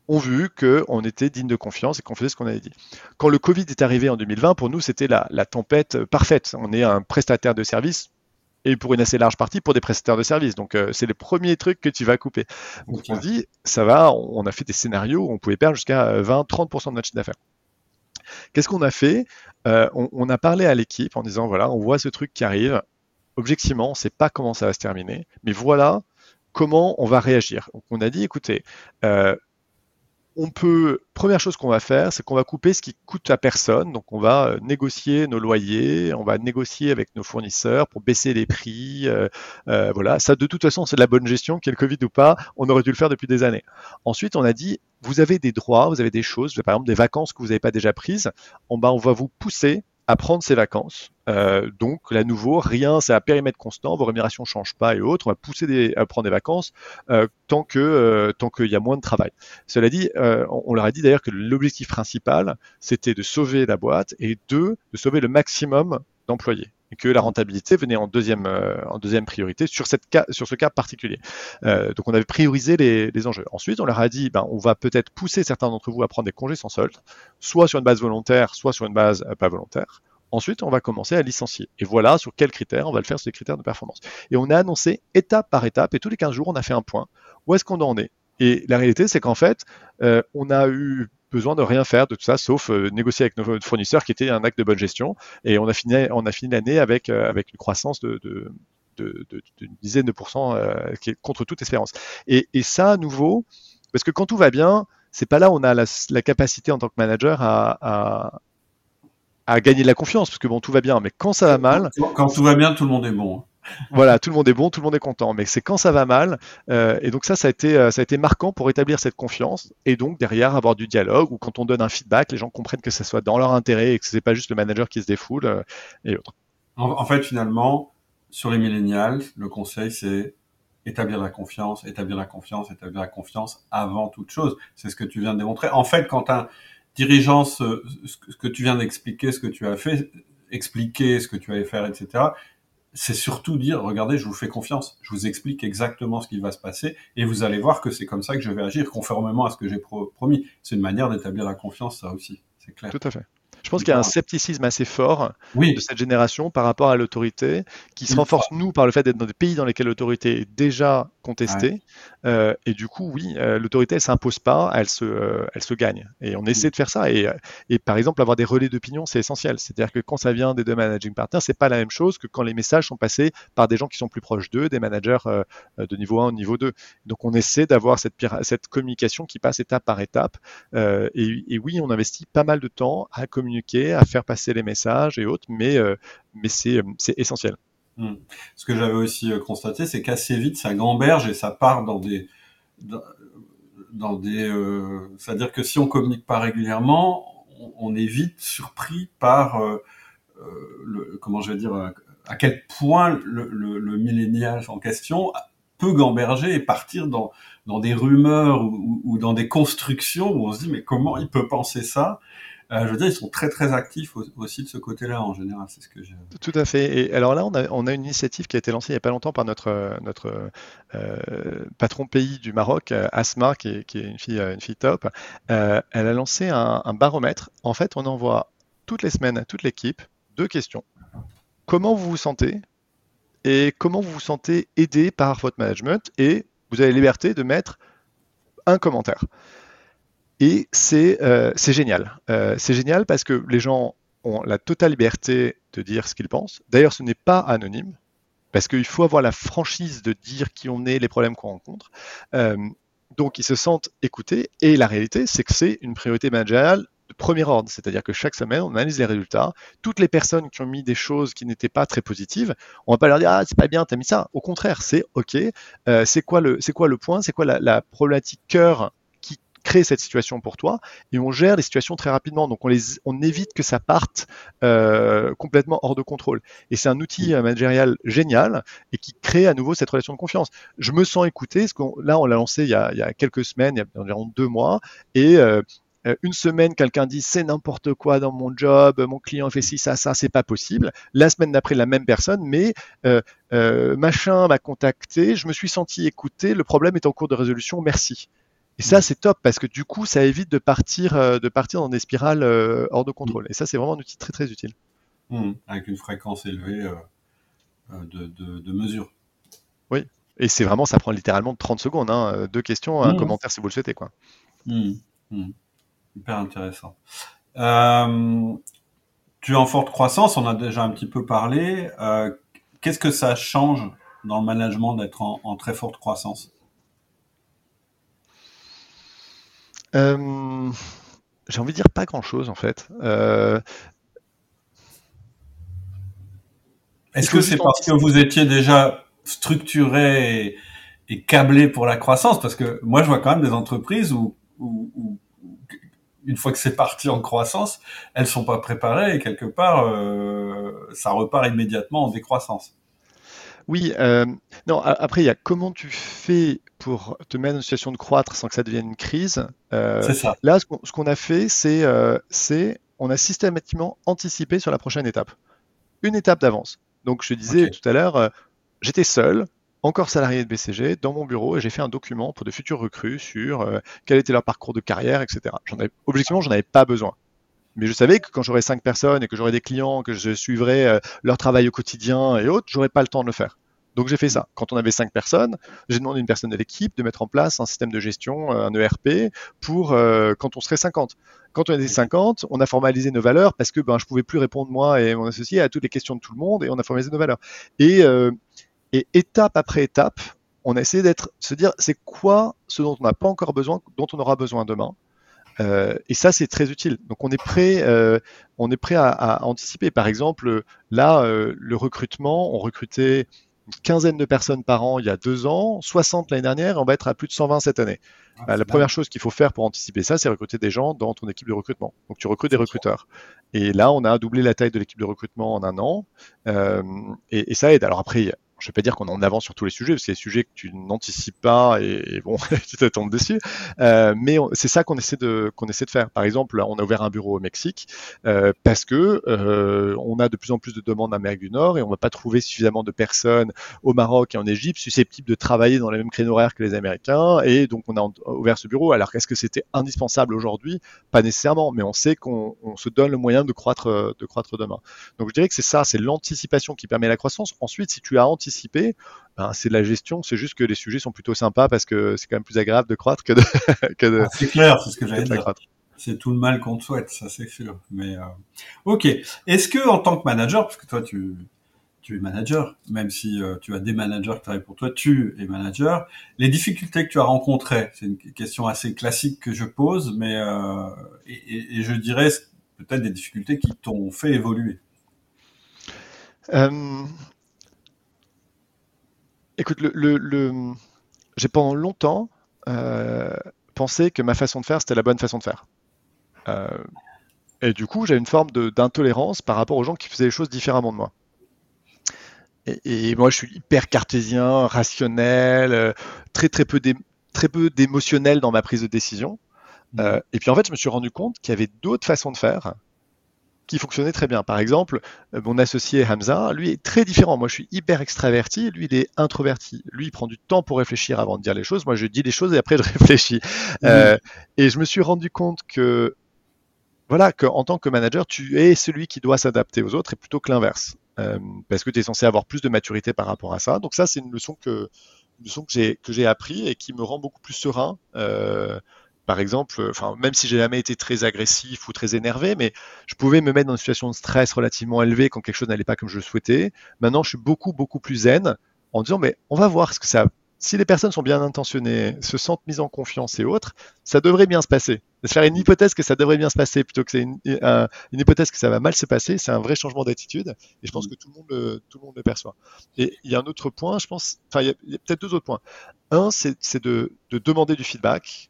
ont vu qu'on était digne de confiance et qu'on faisait ce qu'on avait dit. Quand le Covid est arrivé en 2020, pour nous, c'était la, tempête parfaite. On est un prestataire de service et pour une assez large partie pour des prestataires de services. Donc euh, c'est le premier truc que tu vas couper. Donc on dit, ça va, on a fait des scénarios où on pouvait perdre jusqu'à 20-30% de notre chiffre d'affaires. Qu'est-ce qu'on a fait? Euh, on, on, a parlé à l'équipe en disant, voilà, on voit ce truc qui arrive, objectivement, on ne sait pas comment ça va se terminer, mais voilà comment on va réagir. On a dit, écoutez, euh, on peut, première chose qu'on va faire, c'est qu'on va couper ce qui coûte à personne. Donc, on va euh, négocier nos loyers, on va négocier avec nos fournisseurs pour baisser les prix. Euh, voilà, ça, de toute façon, c'est de la bonne gestion, qu'il y ait le Covid ou pas. On aurait dû le faire depuis des années. Ensuite, on a dit, vous avez des droits, vous avez des choses, par exemple des vacances que vous n'avez pas déjà prises. On va vous pousser à prendre ses vacances. Euh, donc, là, nouveau, rien, c'est à périmètre constant, vos rémunérations ne changent pas et autres. On va pousser des, à prendre des vacances euh, tant que euh, tant qu'il y a moins de travail. Cela dit, euh, on, on, leur a dit d'ailleurs que l'objectif principal, c'était de sauver la boîte et deux, de sauver le maximum d'employés. Que la rentabilité venait en deuxième, euh, priorité sur, ce cas particulier. Euh, donc on avait priorisé les, enjeux. Ensuite, on leur a dit, ben, on va peut-être pousser certains d'entre vous à prendre des congés sans solde, soit sur une base volontaire, soit sur une base euh, pas volontaire. Ensuite, on va commencer à licencier. Et voilà sur quels critères on va le faire sur les critères de performance. Et on a annoncé étape par étape, et tous les 15 jours, on a fait un point. Où est-ce qu'on en est? Et la réalité, c'est qu'en fait, on a eu besoin de rien faire de tout ça, sauf euh, négocier avec nos fournisseurs, qui était un acte de bonne gestion. Et on a fini, on a fini l'année avec, euh, avec une croissance de, de d'une dizaine de pourcents euh, qui est contre toute espérance. Et, et, ça, à nouveau, parce que quand tout va bien, c'est pas là où on a la, la capacité en tant que manager à, à, à, gagner de la confiance, parce que bon, tout va bien, mais quand ça va mal. Quand, quand tout va bien, tout le monde est bon. Voilà, tout le monde est bon, tout le monde est content. Mais c'est quand ça va mal. Euh, et donc ça, ça a, été, euh, ça a été marquant pour établir cette confiance. Et donc derrière, avoir du dialogue ou quand on donne un feedback, les gens comprennent que ça soit dans leur intérêt et que ce n'est pas juste le manager qui se défoule euh, et autres. En, fait, finalement, sur les millénials, le conseil, c'est établir la confiance, établir la confiance, établir la confiance avant toute chose. C'est ce que tu viens de démontrer. En fait, quand un dirigeant, ce que tu viens d'expliquer, ce que tu as fait, expliquer ce que tu allais faire, etc., c'est surtout dire, regardez, je vous fais confiance, je vous explique exactement ce qui va se passer, et vous allez voir que c'est comme ça que je vais agir, conformément à ce que j'ai promis. C'est une manière d'établir la confiance, ça aussi, c'est clair. Tout à fait. Je pense qu'il y a un scepticisme assez fort oui. de cette génération par rapport à l'autorité, qui se renforce, nous, par le fait d'être dans des pays dans lesquels l'autorité est déjà contestée. Ouais. Euh, et du coup, oui, euh, l'autorité, elle s'impose pas, elle se, euh, elle se gagne. Et on essaie de faire ça. Et, et par exemple, avoir des relais d'opinion, c'est essentiel. C'est-à-dire que quand ça vient des deux managing partners, c'est pas la même chose que quand les messages sont passés par des gens qui sont plus proches d'eux, des managers de niveau 1 au niveau 2. Donc, on essaie d'avoir cette, cette communication qui passe étape par étape. Et, et, oui, on investit pas mal de temps à communiquer, à faire passer les messages et autres, mais, euh, mais c'est essentiel. Mmh. Ce que j'avais aussi constaté, c'est qu'assez vite, ça gamberge et ça part dans des, dans, dans des, euh, c'est-à-dire que si on communique pas régulièrement, on, est vite surpris par, euh, le, comment je vais dire, à quel point le, le, le millénial en question peut gamberger et partir dans, dans des rumeurs ou, dans des constructions où on se dit mais comment il peut penser ça? Euh, je veux dire, ils sont très très actifs aussi de ce côté-là en général, c'est ce que j'ai. Tout à fait. Et alors là, on a, une initiative qui a été lancée il n'y a pas longtemps par notre notre euh, patron pays du Maroc, euh, Asma, qui est, une fille top. Euh, elle a lancé un, un baromètre. En fait, on envoie toutes les semaines à toute l'équipe deux questions. Comment vous vous sentez et comment vous vous sentez aidé par votre management et vous avez la liberté de mettre un commentaire. Et c'est euh, génial. Euh, c'est génial parce que les gens ont la totale liberté de dire ce qu'ils pensent. D'ailleurs, ce n'est pas anonyme, parce qu'il faut avoir la franchise de dire qui on est, les problèmes qu'on rencontre. Euh, donc, ils se sentent écoutés. Et la réalité, c'est que c'est une priorité managériale de premier ordre, c'est-à-dire que chaque semaine, on analyse les résultats. Toutes les personnes qui ont mis des choses qui n'étaient pas très positives, on va pas leur dire ah c'est pas bien, t'as mis ça. Au contraire, c'est ok. C'est quoi le point, c'est quoi la problématique cœur créer cette situation pour toi et on gère les situations très rapidement. Donc on, évite que ça parte euh, complètement hors de contrôle. Et c'est un outil euh, managérial génial et qui crée à nouveau cette relation de confiance. Je me sens écouté. Là, on l'a lancé il y, a, quelques semaines, il y a environ deux mois. Et euh, une semaine, quelqu'un dit c'est n'importe quoi dans mon job, mon client fait ci, ça, ça, c'est pas possible. La semaine d'après, la même personne, mais machin m'a contacté, je me suis senti écouté, le problème est en cours de résolution, merci. Et ça, c'est top parce que du coup, ça évite de partir, euh, de partir dans des spirales euh, hors de contrôle. Et ça, c'est vraiment un outil très très utile. Mmh, avec une fréquence élevée euh, de, de, de, mesure. Oui, et c'est vraiment, ça prend littéralement 30 secondes. Hein. Deux questions, un mmh. commentaire si vous le souhaitez. Quoi. Mmh, Hyper intéressant. Euh, tu es en forte croissance, on a déjà un petit peu parlé. Euh, Qu'est-ce que ça change dans le management d'être en, en très forte croissance? Euh, j'ai envie de dire pas grand-chose en fait. Euh... Est-ce que c'est parce que vous étiez déjà structuré et, et, câblé pour la croissance? Parce que moi, je vois quand même des entreprises où, où, où une fois que c'est parti en croissance, elles sont pas préparées et quelque part, euh, ça repart immédiatement en décroissance. Oui, euh, non, après, il y a comment tu fais pour te mettre dans une situation de croître sans que ça devienne une crise. Euh, c'est ça. Là, ce qu'on a fait, c'est euh, on a systématiquement anticipé sur la prochaine étape. une étape d'avance. Donc je disais tout à l'heure, j'étais seul, encore salarié de BCG, dans mon bureau, et j'ai fait un document pour de futurs recrues sur quel était leur parcours de carrière, etc. J'en avais, objectivement, j'en avais pas besoin. Mais je savais que quand j'aurais cinq personnes et que j'aurais des clients, que je suivrais leur travail au quotidien et autres, j'aurais pas le temps de le faire. Donc j'ai fait ça. Quand on avait cinq personnes, j'ai demandé à une personne de l'équipe de mettre en place un système de gestion, euh, un ERP, pour euh, quand on serait 50. Quand on était 50, on a formalisé nos valeurs parce que ben, je pouvais plus répondre moi et mon associé à toutes les questions de tout le monde et on a formalisé nos valeurs. Et, euh, et étape après étape, on a essayé d'être, se dire, c'est quoi ce dont on n'a pas encore besoin, dont on aura besoin demain? Euh, et ça, c'est très utile. Donc, on est prêt, euh, on est prêt à, à, anticiper. Par exemple, là, euh, le recrutement, on recrutait une quinzaine de personnes par an il y a deux ans, 60 l'année dernière, on va être à plus de 120 cette année. Ah, bah, la première chose qu'il faut faire pour anticiper ça, c'est recruter des gens dans ton équipe de recrutement. Donc tu recrutes des recruteurs. Et là, on a doublé la taille de l'équipe de recrutement en un an. Et, et, ça aide. Alors après, je ne vais pas dire qu'on en avance sur tous les sujets, parce qu'il y a des sujets que tu n'anticipes pas et, bon, tu te tombes dessus. Euh, mais c'est ça qu'on essaie de qu'on essaie de faire. Par exemple, on a ouvert un bureau au Mexique euh, parce que euh, on a de plus en plus de demandes en Amérique du Nord et on va pas trouver suffisamment de personnes au Maroc et en Égypte susceptibles de travailler dans les mêmes créneaux horaires que les Américains. Et donc, on a ouvert ce bureau. Alors, qu'est-ce que c'était indispensable aujourd'hui? Pas nécessairement, mais on sait qu'on se donne le moyen de croître de croître demain. Donc, je dirais que c'est ça, c'est l'anticipation qui permet la croissance. Ensuite, si tu as anticipé ben, c'est de la gestion. C'est juste que les sujets sont plutôt sympas parce que c'est quand même plus agréable de croître que de. Ah, c'est clair, c'est ce que j'allais dire. C'est tout le mal qu'on te souhaite, ça c'est sûr. Mais euh, ok. Est-ce que en tant que manager, parce que toi tu tu es manager, même si euh, tu as des managers qui travaillent pour toi, tu es manager. Les difficultés que tu as rencontrées, c'est une question assez classique que je pose, mais euh, et, et, je dirais peut-être des difficultés qui t'ont fait évoluer. Écoute, le, j'ai pendant longtemps euh, pensé que ma façon de faire, c'était la bonne façon de faire. Euh, et du coup, j'ai une forme d'intolérance par rapport aux gens qui faisaient les choses différemment de moi. Et, moi, je suis hyper cartésien, rationnel, euh, très très peu très peu d'émotionnel dans ma prise de décision. Mmh. et puis en fait, je me suis rendu compte qu'il y avait d'autres façons de faire qui fonctionnait très bien. Par exemple, euh, mon associé Hamza, lui est très différent. Moi, je suis hyper extraverti, lui, il est introverti. Lui, il prend du temps pour réfléchir avant de dire les choses. Moi, je dis les choses et après, je réfléchis. Euh, et je me suis rendu compte que, voilà, qu'en tant que manager, tu es celui qui doit s'adapter aux autres et plutôt que l'inverse. Euh, parce que tu es censé avoir plus de maturité par rapport à ça. Donc ça, c'est une leçon que, une leçon que j'ai que j'ai appris et qui me rend beaucoup plus serein. Euh, par exemple, enfin, même si j'ai jamais été très agressif ou très énervé, mais je pouvais me mettre dans une situation de stress relativement élevée quand quelque chose n'allait pas comme je le souhaitais. Maintenant, je suis beaucoup, beaucoup plus zen en disant, mais on va voir ce que ça. Si les personnes sont bien intentionnées, se sentent mises en confiance et autres, ça devrait bien se passer. De faire une hypothèse que ça devrait bien se passer plutôt que c'est une, une, hypothèse que ça va mal se passer, c'est un vrai changement d'attitude. Et je pense que tout le monde le, tout le monde le perçoit. Et il y a un autre point, je pense, enfin, il y a, peut-être deux autres points. Un, c'est de, de demander du feedback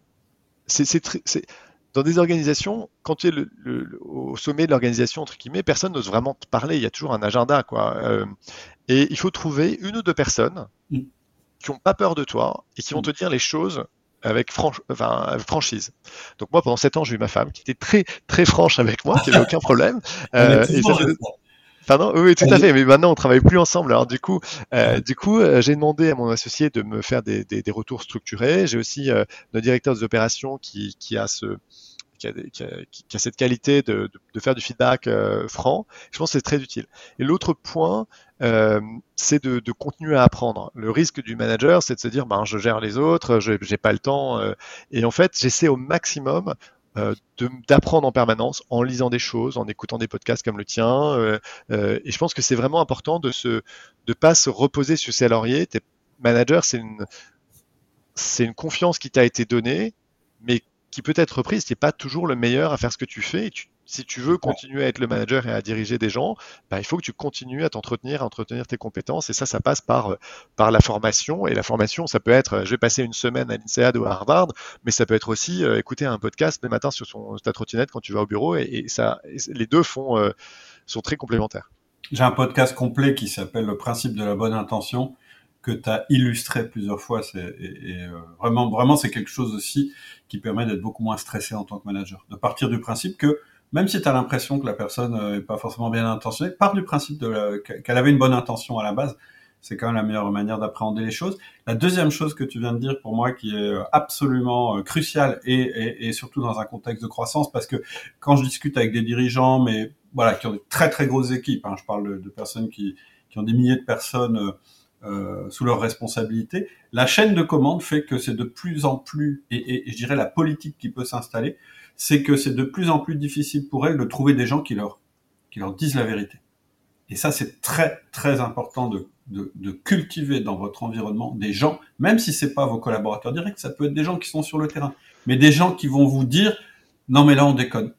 c'est dans des organisations, quand tu es le, au sommet de l'organisation, entre guillemets, personne n'ose vraiment te parler. Il y a toujours un agenda, quoi. Euh, et il faut trouver une ou deux personnes mm. qui n'ont pas peur de toi et qui vont mm. te dire les choses avec enfin, franchise. Donc moi, pendant sept ans, j'ai eu ma femme qui était très très franche avec moi, qui n'avait aucun problème. Euh, Pardon Oui, tout à fait. Mais maintenant, on travaille plus ensemble. Alors du coup, euh, du coup, euh, j'ai demandé à mon associé de me faire des, des, des retours structurés. J'ai aussi euh, le directeur des opérations qui, qui a ce qui a, qui, a, qui a, cette qualité de, de, de faire du feedback euh, franc. Je pense que c'est très utile. Et l'autre point, euh, c'est de, de, continuer à apprendre. Le risque du manager, c'est de se dire, ben, je gère les autres, je n'ai pas le temps. et en fait, j'essaie au maximum euh, d'apprendre en permanence en lisant des choses, en écoutant des podcasts comme le tien. Euh, euh, et je pense que c'est vraiment important de se de pas se reposer sur ses lauriers. T'es manager, c'est une c'est une confiance qui t'a été donnée, mais qui peut être reprise. Tu n'es pas toujours le meilleur à faire ce que tu fais. Si tu veux continuer à être le manager et à diriger des gens, bah, il faut que tu continues à t'entretenir, à entretenir tes compétences. Et ça, ça passe par, euh, par la formation. Et la formation, ça peut être, je vais passer une semaine à l'INSEAD ou à Harvard, mais ça peut être aussi euh, écouter un podcast le matin sur son, ta trottinette quand tu vas au bureau. Et, ça, les deux font, euh, sont très complémentaires. J'ai un podcast complet qui s'appelle Le principe de la bonne intention que tu as illustré plusieurs fois. Et, vraiment, vraiment, c'est quelque chose aussi qui permet d'être beaucoup moins stressé en tant que manager. De partir du principe que même si tu as l'impression que la personne n'est pas forcément bien intentionnée, part du principe qu'elle avait une bonne intention à la base c'est quand même la meilleure manière d'appréhender les choses. La deuxième chose que tu viens de dire pour moi qui est euh, absolument euh, cruciale et, surtout dans un contexte de croissance, parce que quand je discute avec des dirigeants, mais voilà, qui ont de très très grosses équipes, hein, je parle de, personnes qui, ont des milliers de personnes euh, sous leur responsabilité, la chaîne de commande fait que c'est de plus en plus, et, et, je dirais la politique qui peut s'installer, c'est que c'est de plus en plus difficile pour elles de trouver des gens qui leur, qui leur disent la vérité. Et ça, c'est très très important de de, cultiver dans votre environnement des gens, même si c'est pas vos collaborateurs directs, ça peut être des gens qui sont sur le terrain, mais des gens qui vont vous dire non mais là on déconne,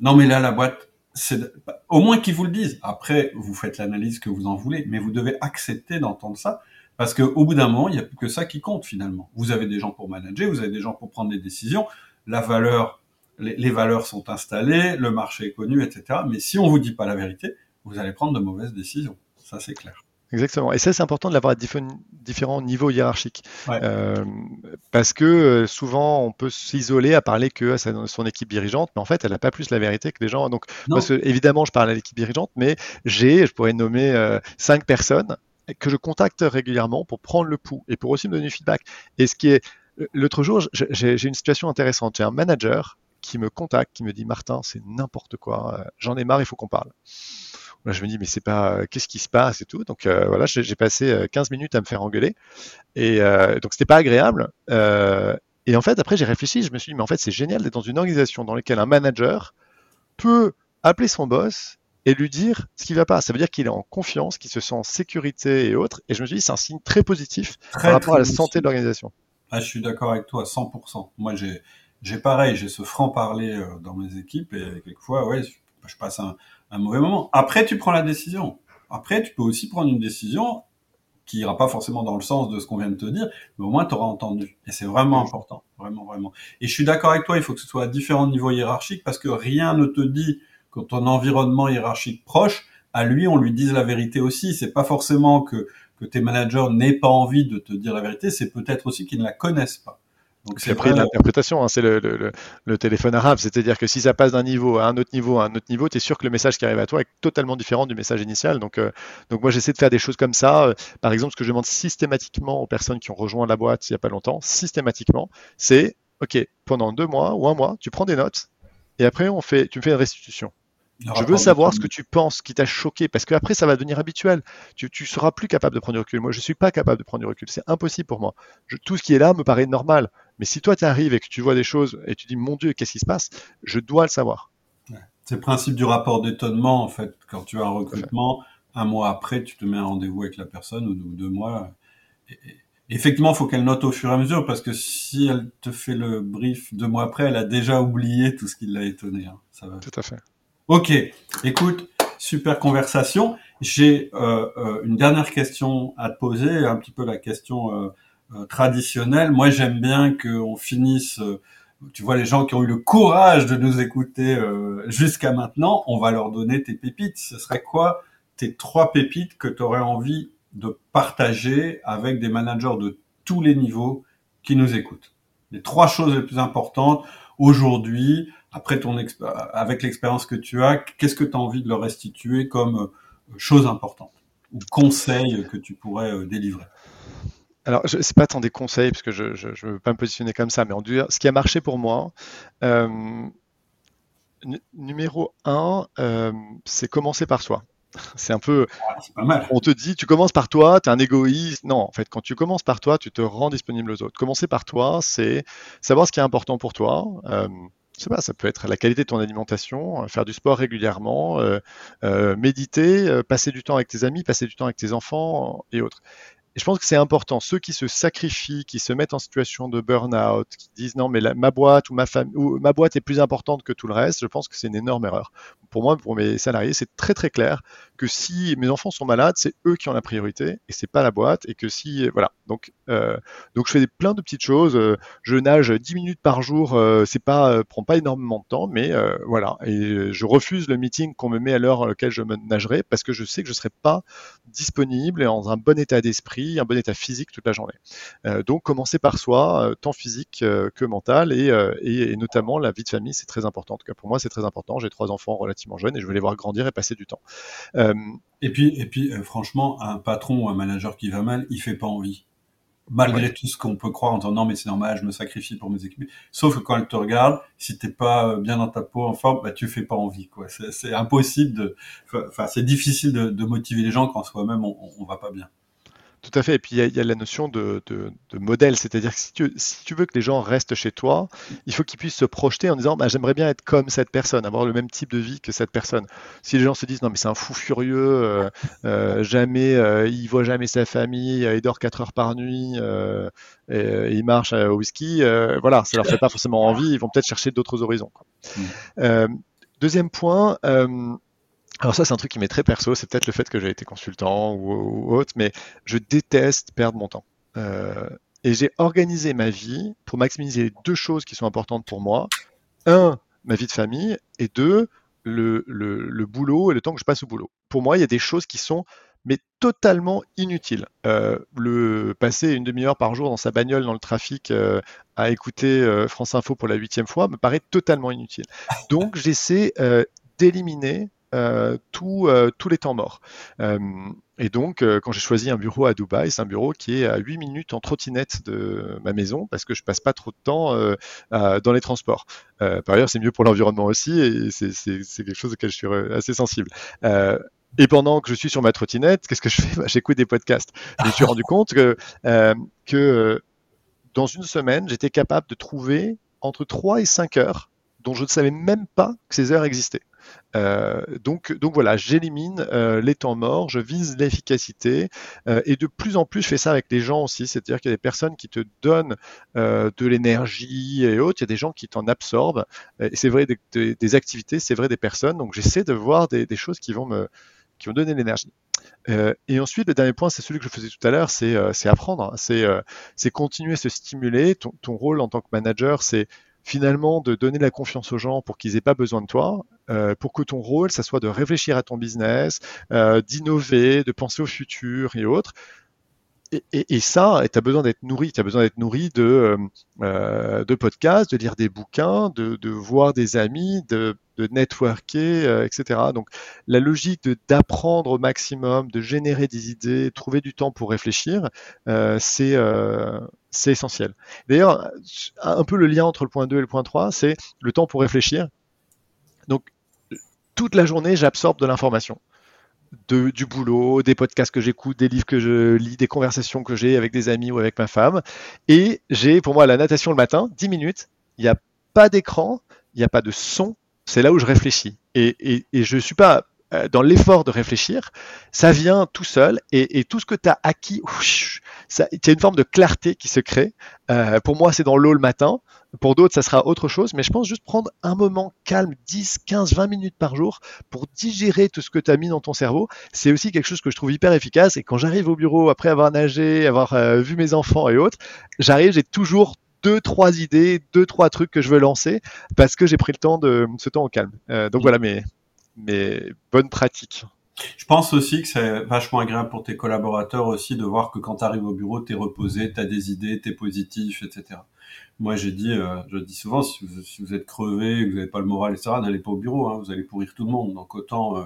non mais là la boîte, c'est au moins qu'ils vous le disent. Après vous faites l'analyse que vous en voulez, mais vous devez accepter d'entendre ça parce que au bout d'un moment il n'y a plus que ça qui compte finalement. Vous avez des gens pour manager, vous avez des gens pour prendre des décisions, la valeur, les, les valeurs sont installées, le marché est connu, etc. Mais si on vous dit pas la vérité, vous allez prendre de mauvaises décisions. Ça c'est clair. Exactement. Et ça, c'est important de l'avoir à différents niveaux hiérarchiques. Euh, parce que euh, souvent, on peut s'isoler à parler que à son équipe dirigeante, mais en fait, elle n'a pas plus la vérité que les gens. Donc, parce que, évidemment, je parle à l'équipe dirigeante, mais j'ai, je pourrais nommer euh, cinq personnes que je contacte régulièrement pour prendre le pouls et pour aussi me donner du feedback. Et ce qui est, l'autre jour, j'ai une situation intéressante. J'ai un manager qui me contacte, qui me dit Martin, c'est n'importe quoi, j'en ai marre, il faut qu'on parle je me dis, mais c'est pas, euh, qu'est-ce qui se passe et tout. Donc euh, voilà, j'ai passé 15 euh, minutes à me faire engueuler. Et donc c'était pas agréable. et en fait, après, j'ai réfléchi, je me suis dit, mais en fait, c'est génial d'être dans une organisation dans laquelle un manager peut appeler son boss et lui dire ce qui va pas. Ça veut dire qu'il est en confiance, qu'il se sent en sécurité et autres. Et je me suis dit, c'est un signe très positif par rapport à la santé de l'organisation. Ah, je suis d'accord avec toi à 100%. Moi, j'ai, j'ai pareil, j'ai ce franc-parler dans mes équipes et quelquefois, ouais, je passe un, un mauvais moment. Après, tu prends la décision. Après, tu peux aussi prendre une décision qui ira pas forcément dans le sens de ce qu'on vient de te dire, mais au moins tu auras entendu. Et c'est vraiment important, vraiment, vraiment. Et je suis d'accord avec toi, il faut que ce soit à différents niveaux hiérarchiques parce que rien ne te dit que ton environnement hiérarchique proche, à lui, on lui dise la vérité aussi. C'est pas forcément que, que tes managers n'aient pas envie de te dire la vérité, c'est peut-être aussi qu'ils ne la connaissent pas. Donc c'est après l'interprétation, hein, c'est le, le, le, téléphone arabe, c'est-à-dire que si ça passe d'un niveau à un autre niveau à un autre niveau, tu es sûr que le message qui arrive à toi est totalement différent du message initial. Donc, euh, donc moi j'essaie de faire des choses comme ça. Euh, par exemple, ce que je demande systématiquement aux personnes qui ont rejoint la boîte il n'y a pas longtemps, systématiquement, c'est OK, pendant deux mois ou un mois, tu prends des notes et après on fait, tu me fais une restitution. Je veux savoir ce que tu penses, qui t'a choqué, parce qu'après, ça va devenir habituel. Tu, tu seras plus capable de prendre du recul. Moi, je ne suis pas capable de prendre du recul. C'est impossible pour moi. tout ce qui est là me paraît normal. Mais si toi, tu arrives et que tu vois des choses et tu dis, mon Dieu, qu'est-ce qui se passe? Je dois le savoir. C'est le principe du rapport d'étonnement, en fait. Quand tu as un recrutement, un mois après, tu te mets un rendez-vous avec la personne ou deux mois. effectivement, il faut qu'elle note au fur et à mesure, parce que si elle te fait le brief deux mois après, elle a déjà oublié tout ce qui l'a étonné. Hein. Ça va. Tout à fait. Ok, écoute, super conversation. J'ai euh, euh, une dernière question à te poser, un petit peu la question euh, traditionnelle. Moi, j'aime bien qu'on finisse. tu vois, les gens qui ont eu le courage de nous écouter jusqu'à maintenant, on va leur donner tes pépites. Ce serait quoi tes trois pépites que tu aurais envie de partager avec des managers de tous les niveaux qui nous écoutent? Les trois choses les plus importantes aujourd'hui après ton avec l'expérience que tu as, qu'est-ce que tu as envie de leur restituer comme euh, chose importante ou conseil que tu pourrais euh, délivrer? Alors, ce n'est pas tant des conseils, parce que je ne veux pas me positionner comme ça, mais en dire, ce qui a marché pour moi, euh, numéro un, c'est commencer par soi. C'est un peu. pas mal. On te dit, tu commences par toi, tu es un égoïste. Non, en fait, quand tu commences par toi, tu te rends disponible aux autres. Commencer par toi, c'est savoir ce qui est important pour toi sais pas, ça peut être la qualité de ton alimentation, euh, faire du sport régulièrement, euh, euh, méditer, passer du temps avec tes amis, passer du temps avec tes enfants et autres. Et je pense que c'est important. Ceux qui se sacrifient, qui se mettent en situation de burn-out, qui disent non, mais ma boîte ou ma famille ou ma boîte est plus importante que tout le reste, je pense que c'est une énorme erreur. Pour moi, pour mes salariés, c'est très très clair que si mes enfants sont malades, c'est eux qui ont la priorité et c'est pas la boîte. Et que si voilà, donc euh, je fais plein de petites choses. Je nage 10 minutes par jour, euh, c'est pas euh, prend pas énormément de temps, mais euh, voilà. Et je refuse le meeting qu'on me met à l'heure à laquelle je me nagerai parce que je sais que je serai pas disponible et dans un bon état d'esprit esprit, un bon état physique toute la journée. donc commencer par soi, tant physique que mental, et, et, notamment la vie de famille, c'est très important. En tout cas pour moi, c'est très important. J'ai trois enfants relativement jeunes et je veux les voir grandir et passer du temps. et puis, et puis franchement, un patron ou un manager qui va mal, il fait pas envie malgré tout ce qu'on peut croire en disant non mais c'est normal, je me sacrifie pour mes équipes. Sauf que quand elle te regarde, si t'es pas bien dans ta peau, en forme, bah tu fais pas envie quoi. C'est impossible de, enfin c'est difficile de, de, motiver les gens quand soi-même on, on va pas bien. Tout à fait. Et puis il y, a la notion de, modèle, c'est-à-dire que si tu, veux que les gens restent chez toi, il faut qu'ils puissent se projeter en disant bah, j'aimerais bien être comme cette personne, avoir le même type de vie que cette personne. Si les gens se disent non mais c'est un fou furieux, euh, euh, jamais, euh, il voit jamais sa famille, il dort 4 heures par nuit, et, il marche au whisky, voilà, ça leur fait pas forcément envie. Ils vont peut-être chercher d'autres horizons. Mmh. deuxième point. Alors ça, c'est un truc qui m'est très perso, c'est peut-être le fait que j'ai été consultant ou, autre, mais je déteste perdre mon temps. Euh, et j'ai organisé ma vie pour maximiser deux choses qui sont importantes pour moi. Un, ma vie de famille, et deux, le, boulot et le temps que je passe au boulot. Pour moi, il y a des choses qui sont mais totalement inutiles. Euh, le passer une demi-heure par jour dans sa bagnole dans le trafic euh, à écouter France Info pour la huitième fois me paraît totalement inutile. Donc j'essaie d'éliminer euh, euh, tous les temps morts. Euh, et donc, quand j'ai choisi un bureau à Dubaï, c'est un bureau qui est à 8 minutes en trottinette de ma maison parce que je passe pas trop de temps dans les transports. par ailleurs, c'est mieux pour l'environnement aussi et c'est quelque chose auquel je suis assez sensible. et pendant que je suis sur ma trottinette, qu'est-ce que je fais? Bah, J'écoute des podcasts. Je me suis rendu compte que, que dans une semaine, j'étais capable de trouver entre 3 et 5 heures dont je ne savais même pas que ces heures existaient. Euh, donc, donc voilà, j'élimine euh, les temps morts, je vise l'efficacité euh, et de plus en plus je fais ça avec les gens aussi, c'est-à-dire qu'il y a des personnes qui te donnent de l'énergie et autres, il y a des gens qui t'en absorbent c'est vrai des, activités, c'est vrai des personnes, donc j'essaie de voir des, choses qui vont me qui vont donner l'énergie. et ensuite, le dernier point, c'est celui que je faisais tout à l'heure, c'est apprendre, hein. c'est continuer à se stimuler. Ton, rôle en tant que manager, c'est finalement de donner la confiance aux gens pour qu'ils aient pas besoin de toi, euh, pour que ton rôle, ça soit de réfléchir à ton business, euh, d'innover, de penser au futur et autres. Et, ça, tu as besoin d'être nourri, tu as besoin d'être nourri de, euh, de podcasts, de lire des bouquins, de voir des amis, de, de networker, etc. Donc la logique d'apprendre au maximum, de générer des idées, trouver du temps pour réfléchir, c'est c'est essentiel. D'ailleurs, un peu le lien entre le point 2 et le point 3, c'est le temps pour réfléchir. Donc, toute la journée, j'absorbe de l'information. Du boulot, des podcasts que j'écoute, des livres que je lis, des conversations que j'ai avec des amis ou avec ma femme. Et j'ai pour moi la natation le matin, 10 minutes, il n'y a pas d'écran, il n'y a pas de son, c'est là où je réfléchis. Et, je ne suis pas euh, dans l'effort de réfléchir, ça vient tout seul et, tout ce que tu as acquis, il y a une forme de clarté qui se crée. Euh, pour moi, c'est dans l'eau le matin. Pour d'autres, ça sera autre chose. Mais je pense juste prendre un moment calme, 10, 15, 20 minutes par jour pour digérer tout ce que tu as mis dans ton cerveau. C'est aussi quelque chose que je trouve hyper efficace. Et quand j'arrive au bureau, après avoir nagé, avoir euh, vu mes enfants et autres, j'arrive, j'ai toujours deux, trois idées, deux, trois trucs que je veux lancer parce que j'ai pris le temps de ce temps au calme. donc voilà mes, mais bonne pratique. Je pense aussi que c'est vachement agréable pour tes collaborateurs aussi de voir que quand tu arrives au bureau, tu es reposé, tu as des idées, tu es positif, etc. Moi, j'ai dit, euh, je dis souvent, si vous, êtes crevé, que vous n'avez pas le moral, etc., n'allez pas au bureau, hein, vous allez pourrir tout le monde. Donc autant, euh,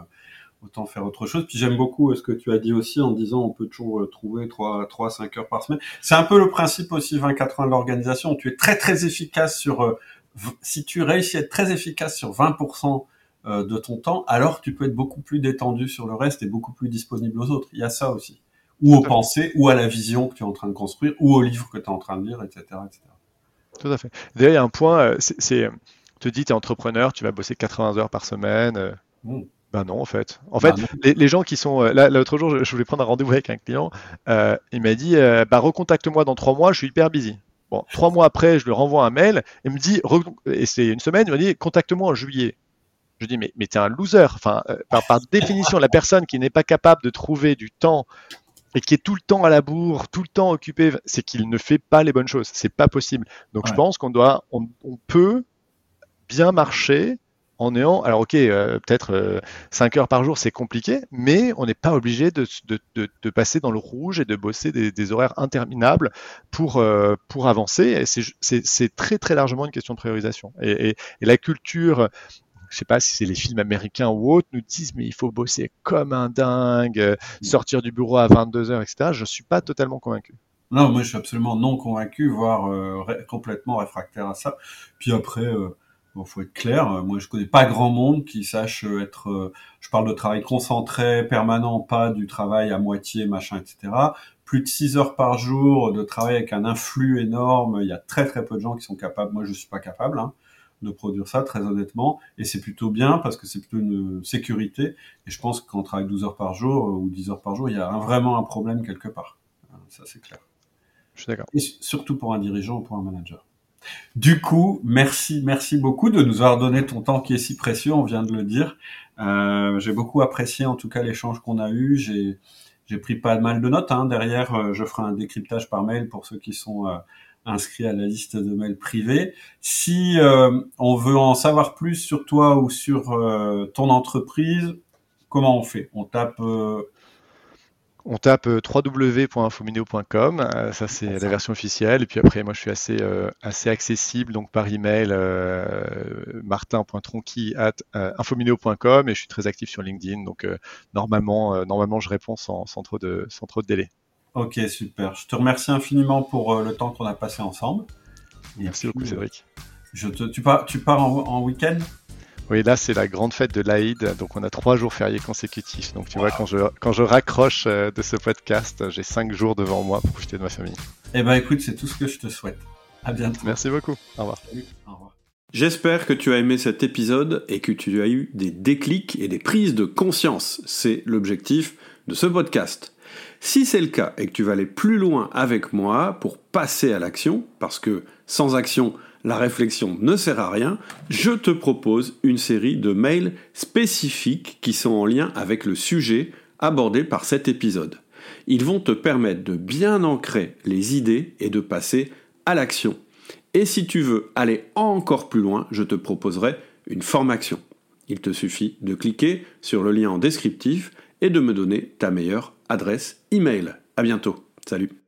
autant faire autre chose. Puis j'aime beaucoup euh, ce que tu as dit aussi en disant on peut toujours trouver 3, 3 5 heures par semaine. C'est un peu le principe aussi 20-80 de l'organisation. Tu es très très efficace sur... si tu réussis à être très efficace sur 20% euh, de ton temps, alors tu peux être beaucoup plus détendu sur le reste et beaucoup plus disponible aux autres. Il y a ça aussi. Ou aux pensées, ou à la vision que tu es en train de construire, ou au livre que tu es en train de lire, etc. Tout à fait. D'ailleurs, il y a un point, euh, c'est, euh, te dis, tu es entrepreneur, tu vas bosser 80 heures par semaine. Mmh. Ben non, en fait. En fait, bah les, gens qui sont là, l'autre jour, je voulais prendre un rendez-vous avec un client. il m'a dit, bah recontacte-moi dans trois mois, je suis hyper busy. Bon, trois mois après, je lui renvoie un mail et me dit, et c'est une semaine, il m'a dit, contacte-moi en juillet. Je dis, mais, mais t'es un loser. Enfin, euh, par, définition, la personne qui n'est pas capable de trouver du temps et qui est tout le temps à la bourre, tout le temps occupé, c'est qu'il ne fait pas les bonnes choses. C'est pas possible. Donc, je pense qu'on doit, on, peut bien marcher en néant. Alors ok, euh, peut-être 5 heures par jour, c'est compliqué, mais on n'est pas obligé de, de, passer dans le rouge et de bosser des, horaires interminables pour, pour avancer. C'est très très largement une question de priorisation. Et, la culture je sais pas si c'est les films américains ou autres, nous disent mais il faut bosser comme un dingue, euh, sortir du bureau à 22 heures, etc. Je suis pas totalement convaincu. Non, moi je suis absolument non convaincu, voire euh, complètement réfractaire à ça. Puis après, euh, bon, faut être clair. Euh, moi, je connais pas grand monde qui sache être. je parle de travail concentré, permanent, pas du travail à moitié, machin, etc. Plus de 6 heures par jour de travail avec un influx énorme. Il y a très très peu de gens qui sont capables. Moi, je suis pas capable. Hein de produire ça, très honnêtement. Et c'est plutôt bien parce que c'est plutôt une sécurité. Et je pense qu'on travaille 12 heures par jour euh, ou 10 heures par jour, il y a vraiment un problème quelque part. Euh, ça, c'est clair. Je suis d'accord. Et surtout pour un dirigeant ou pour un manager. Du coup, merci, merci beaucoup de nous avoir donné ton temps qui est si précieux, on vient de le dire. Euh, j'ai beaucoup apprécié en tout cas l'échange qu'on a eu. J'ai, pris pas mal de notes. Hein. Derrière, euh, je ferai un décryptage par mail pour ceux qui sont inscrit à la liste de mails privés. Si euh, on veut en savoir plus sur toi ou sur euh, ton entreprise, comment on fait? On tape euh, on tape www.infomineo.com, ça c'est la version officielle. Et puis après, moi je suis assez, assez accessible, donc par email, martin.tronqui at infomineo.com et je suis très actif sur LinkedIn. Donc normalement, normalement je réponds sans, trop de, sans trop de délai. Ok, super. Je te remercie infiniment pour euh, le temps qu'on a passé ensemble. Merci beaucoup, Cédric. Je te, tu pars, tu pars en, week-end? Oui, là, c'est la grande fête de l'Aïd. Donc, on a trois jours fériés consécutifs. Donc, tu vois, quand je, quand je raccroche euh, de ce podcast, j'ai cinq jours devant moi pour profiter de ma famille. Eh ben, écoute, c'est tout ce que je te souhaite. À bientôt. Merci beaucoup. Au revoir. Au revoir. J'espère que tu as aimé cet épisode et que tu as eu des déclics et des prises de conscience. C'est l'objectif de ce podcast. Si c'est le cas et que tu vas aller plus loin avec moi pour passer à l'action, parce que sans action, la réflexion ne sert à rien, je te propose une série de mails spécifiques qui sont en lien avec le sujet abordé par cet épisode. Ils vont te permettre de bien ancrer les idées et de passer à l'action. Et si tu veux aller encore plus loin, je te proposerai une formation. Il te suffit de cliquer sur le lien en descriptif et de me donner ta meilleure adresse email. À bientôt. Salut.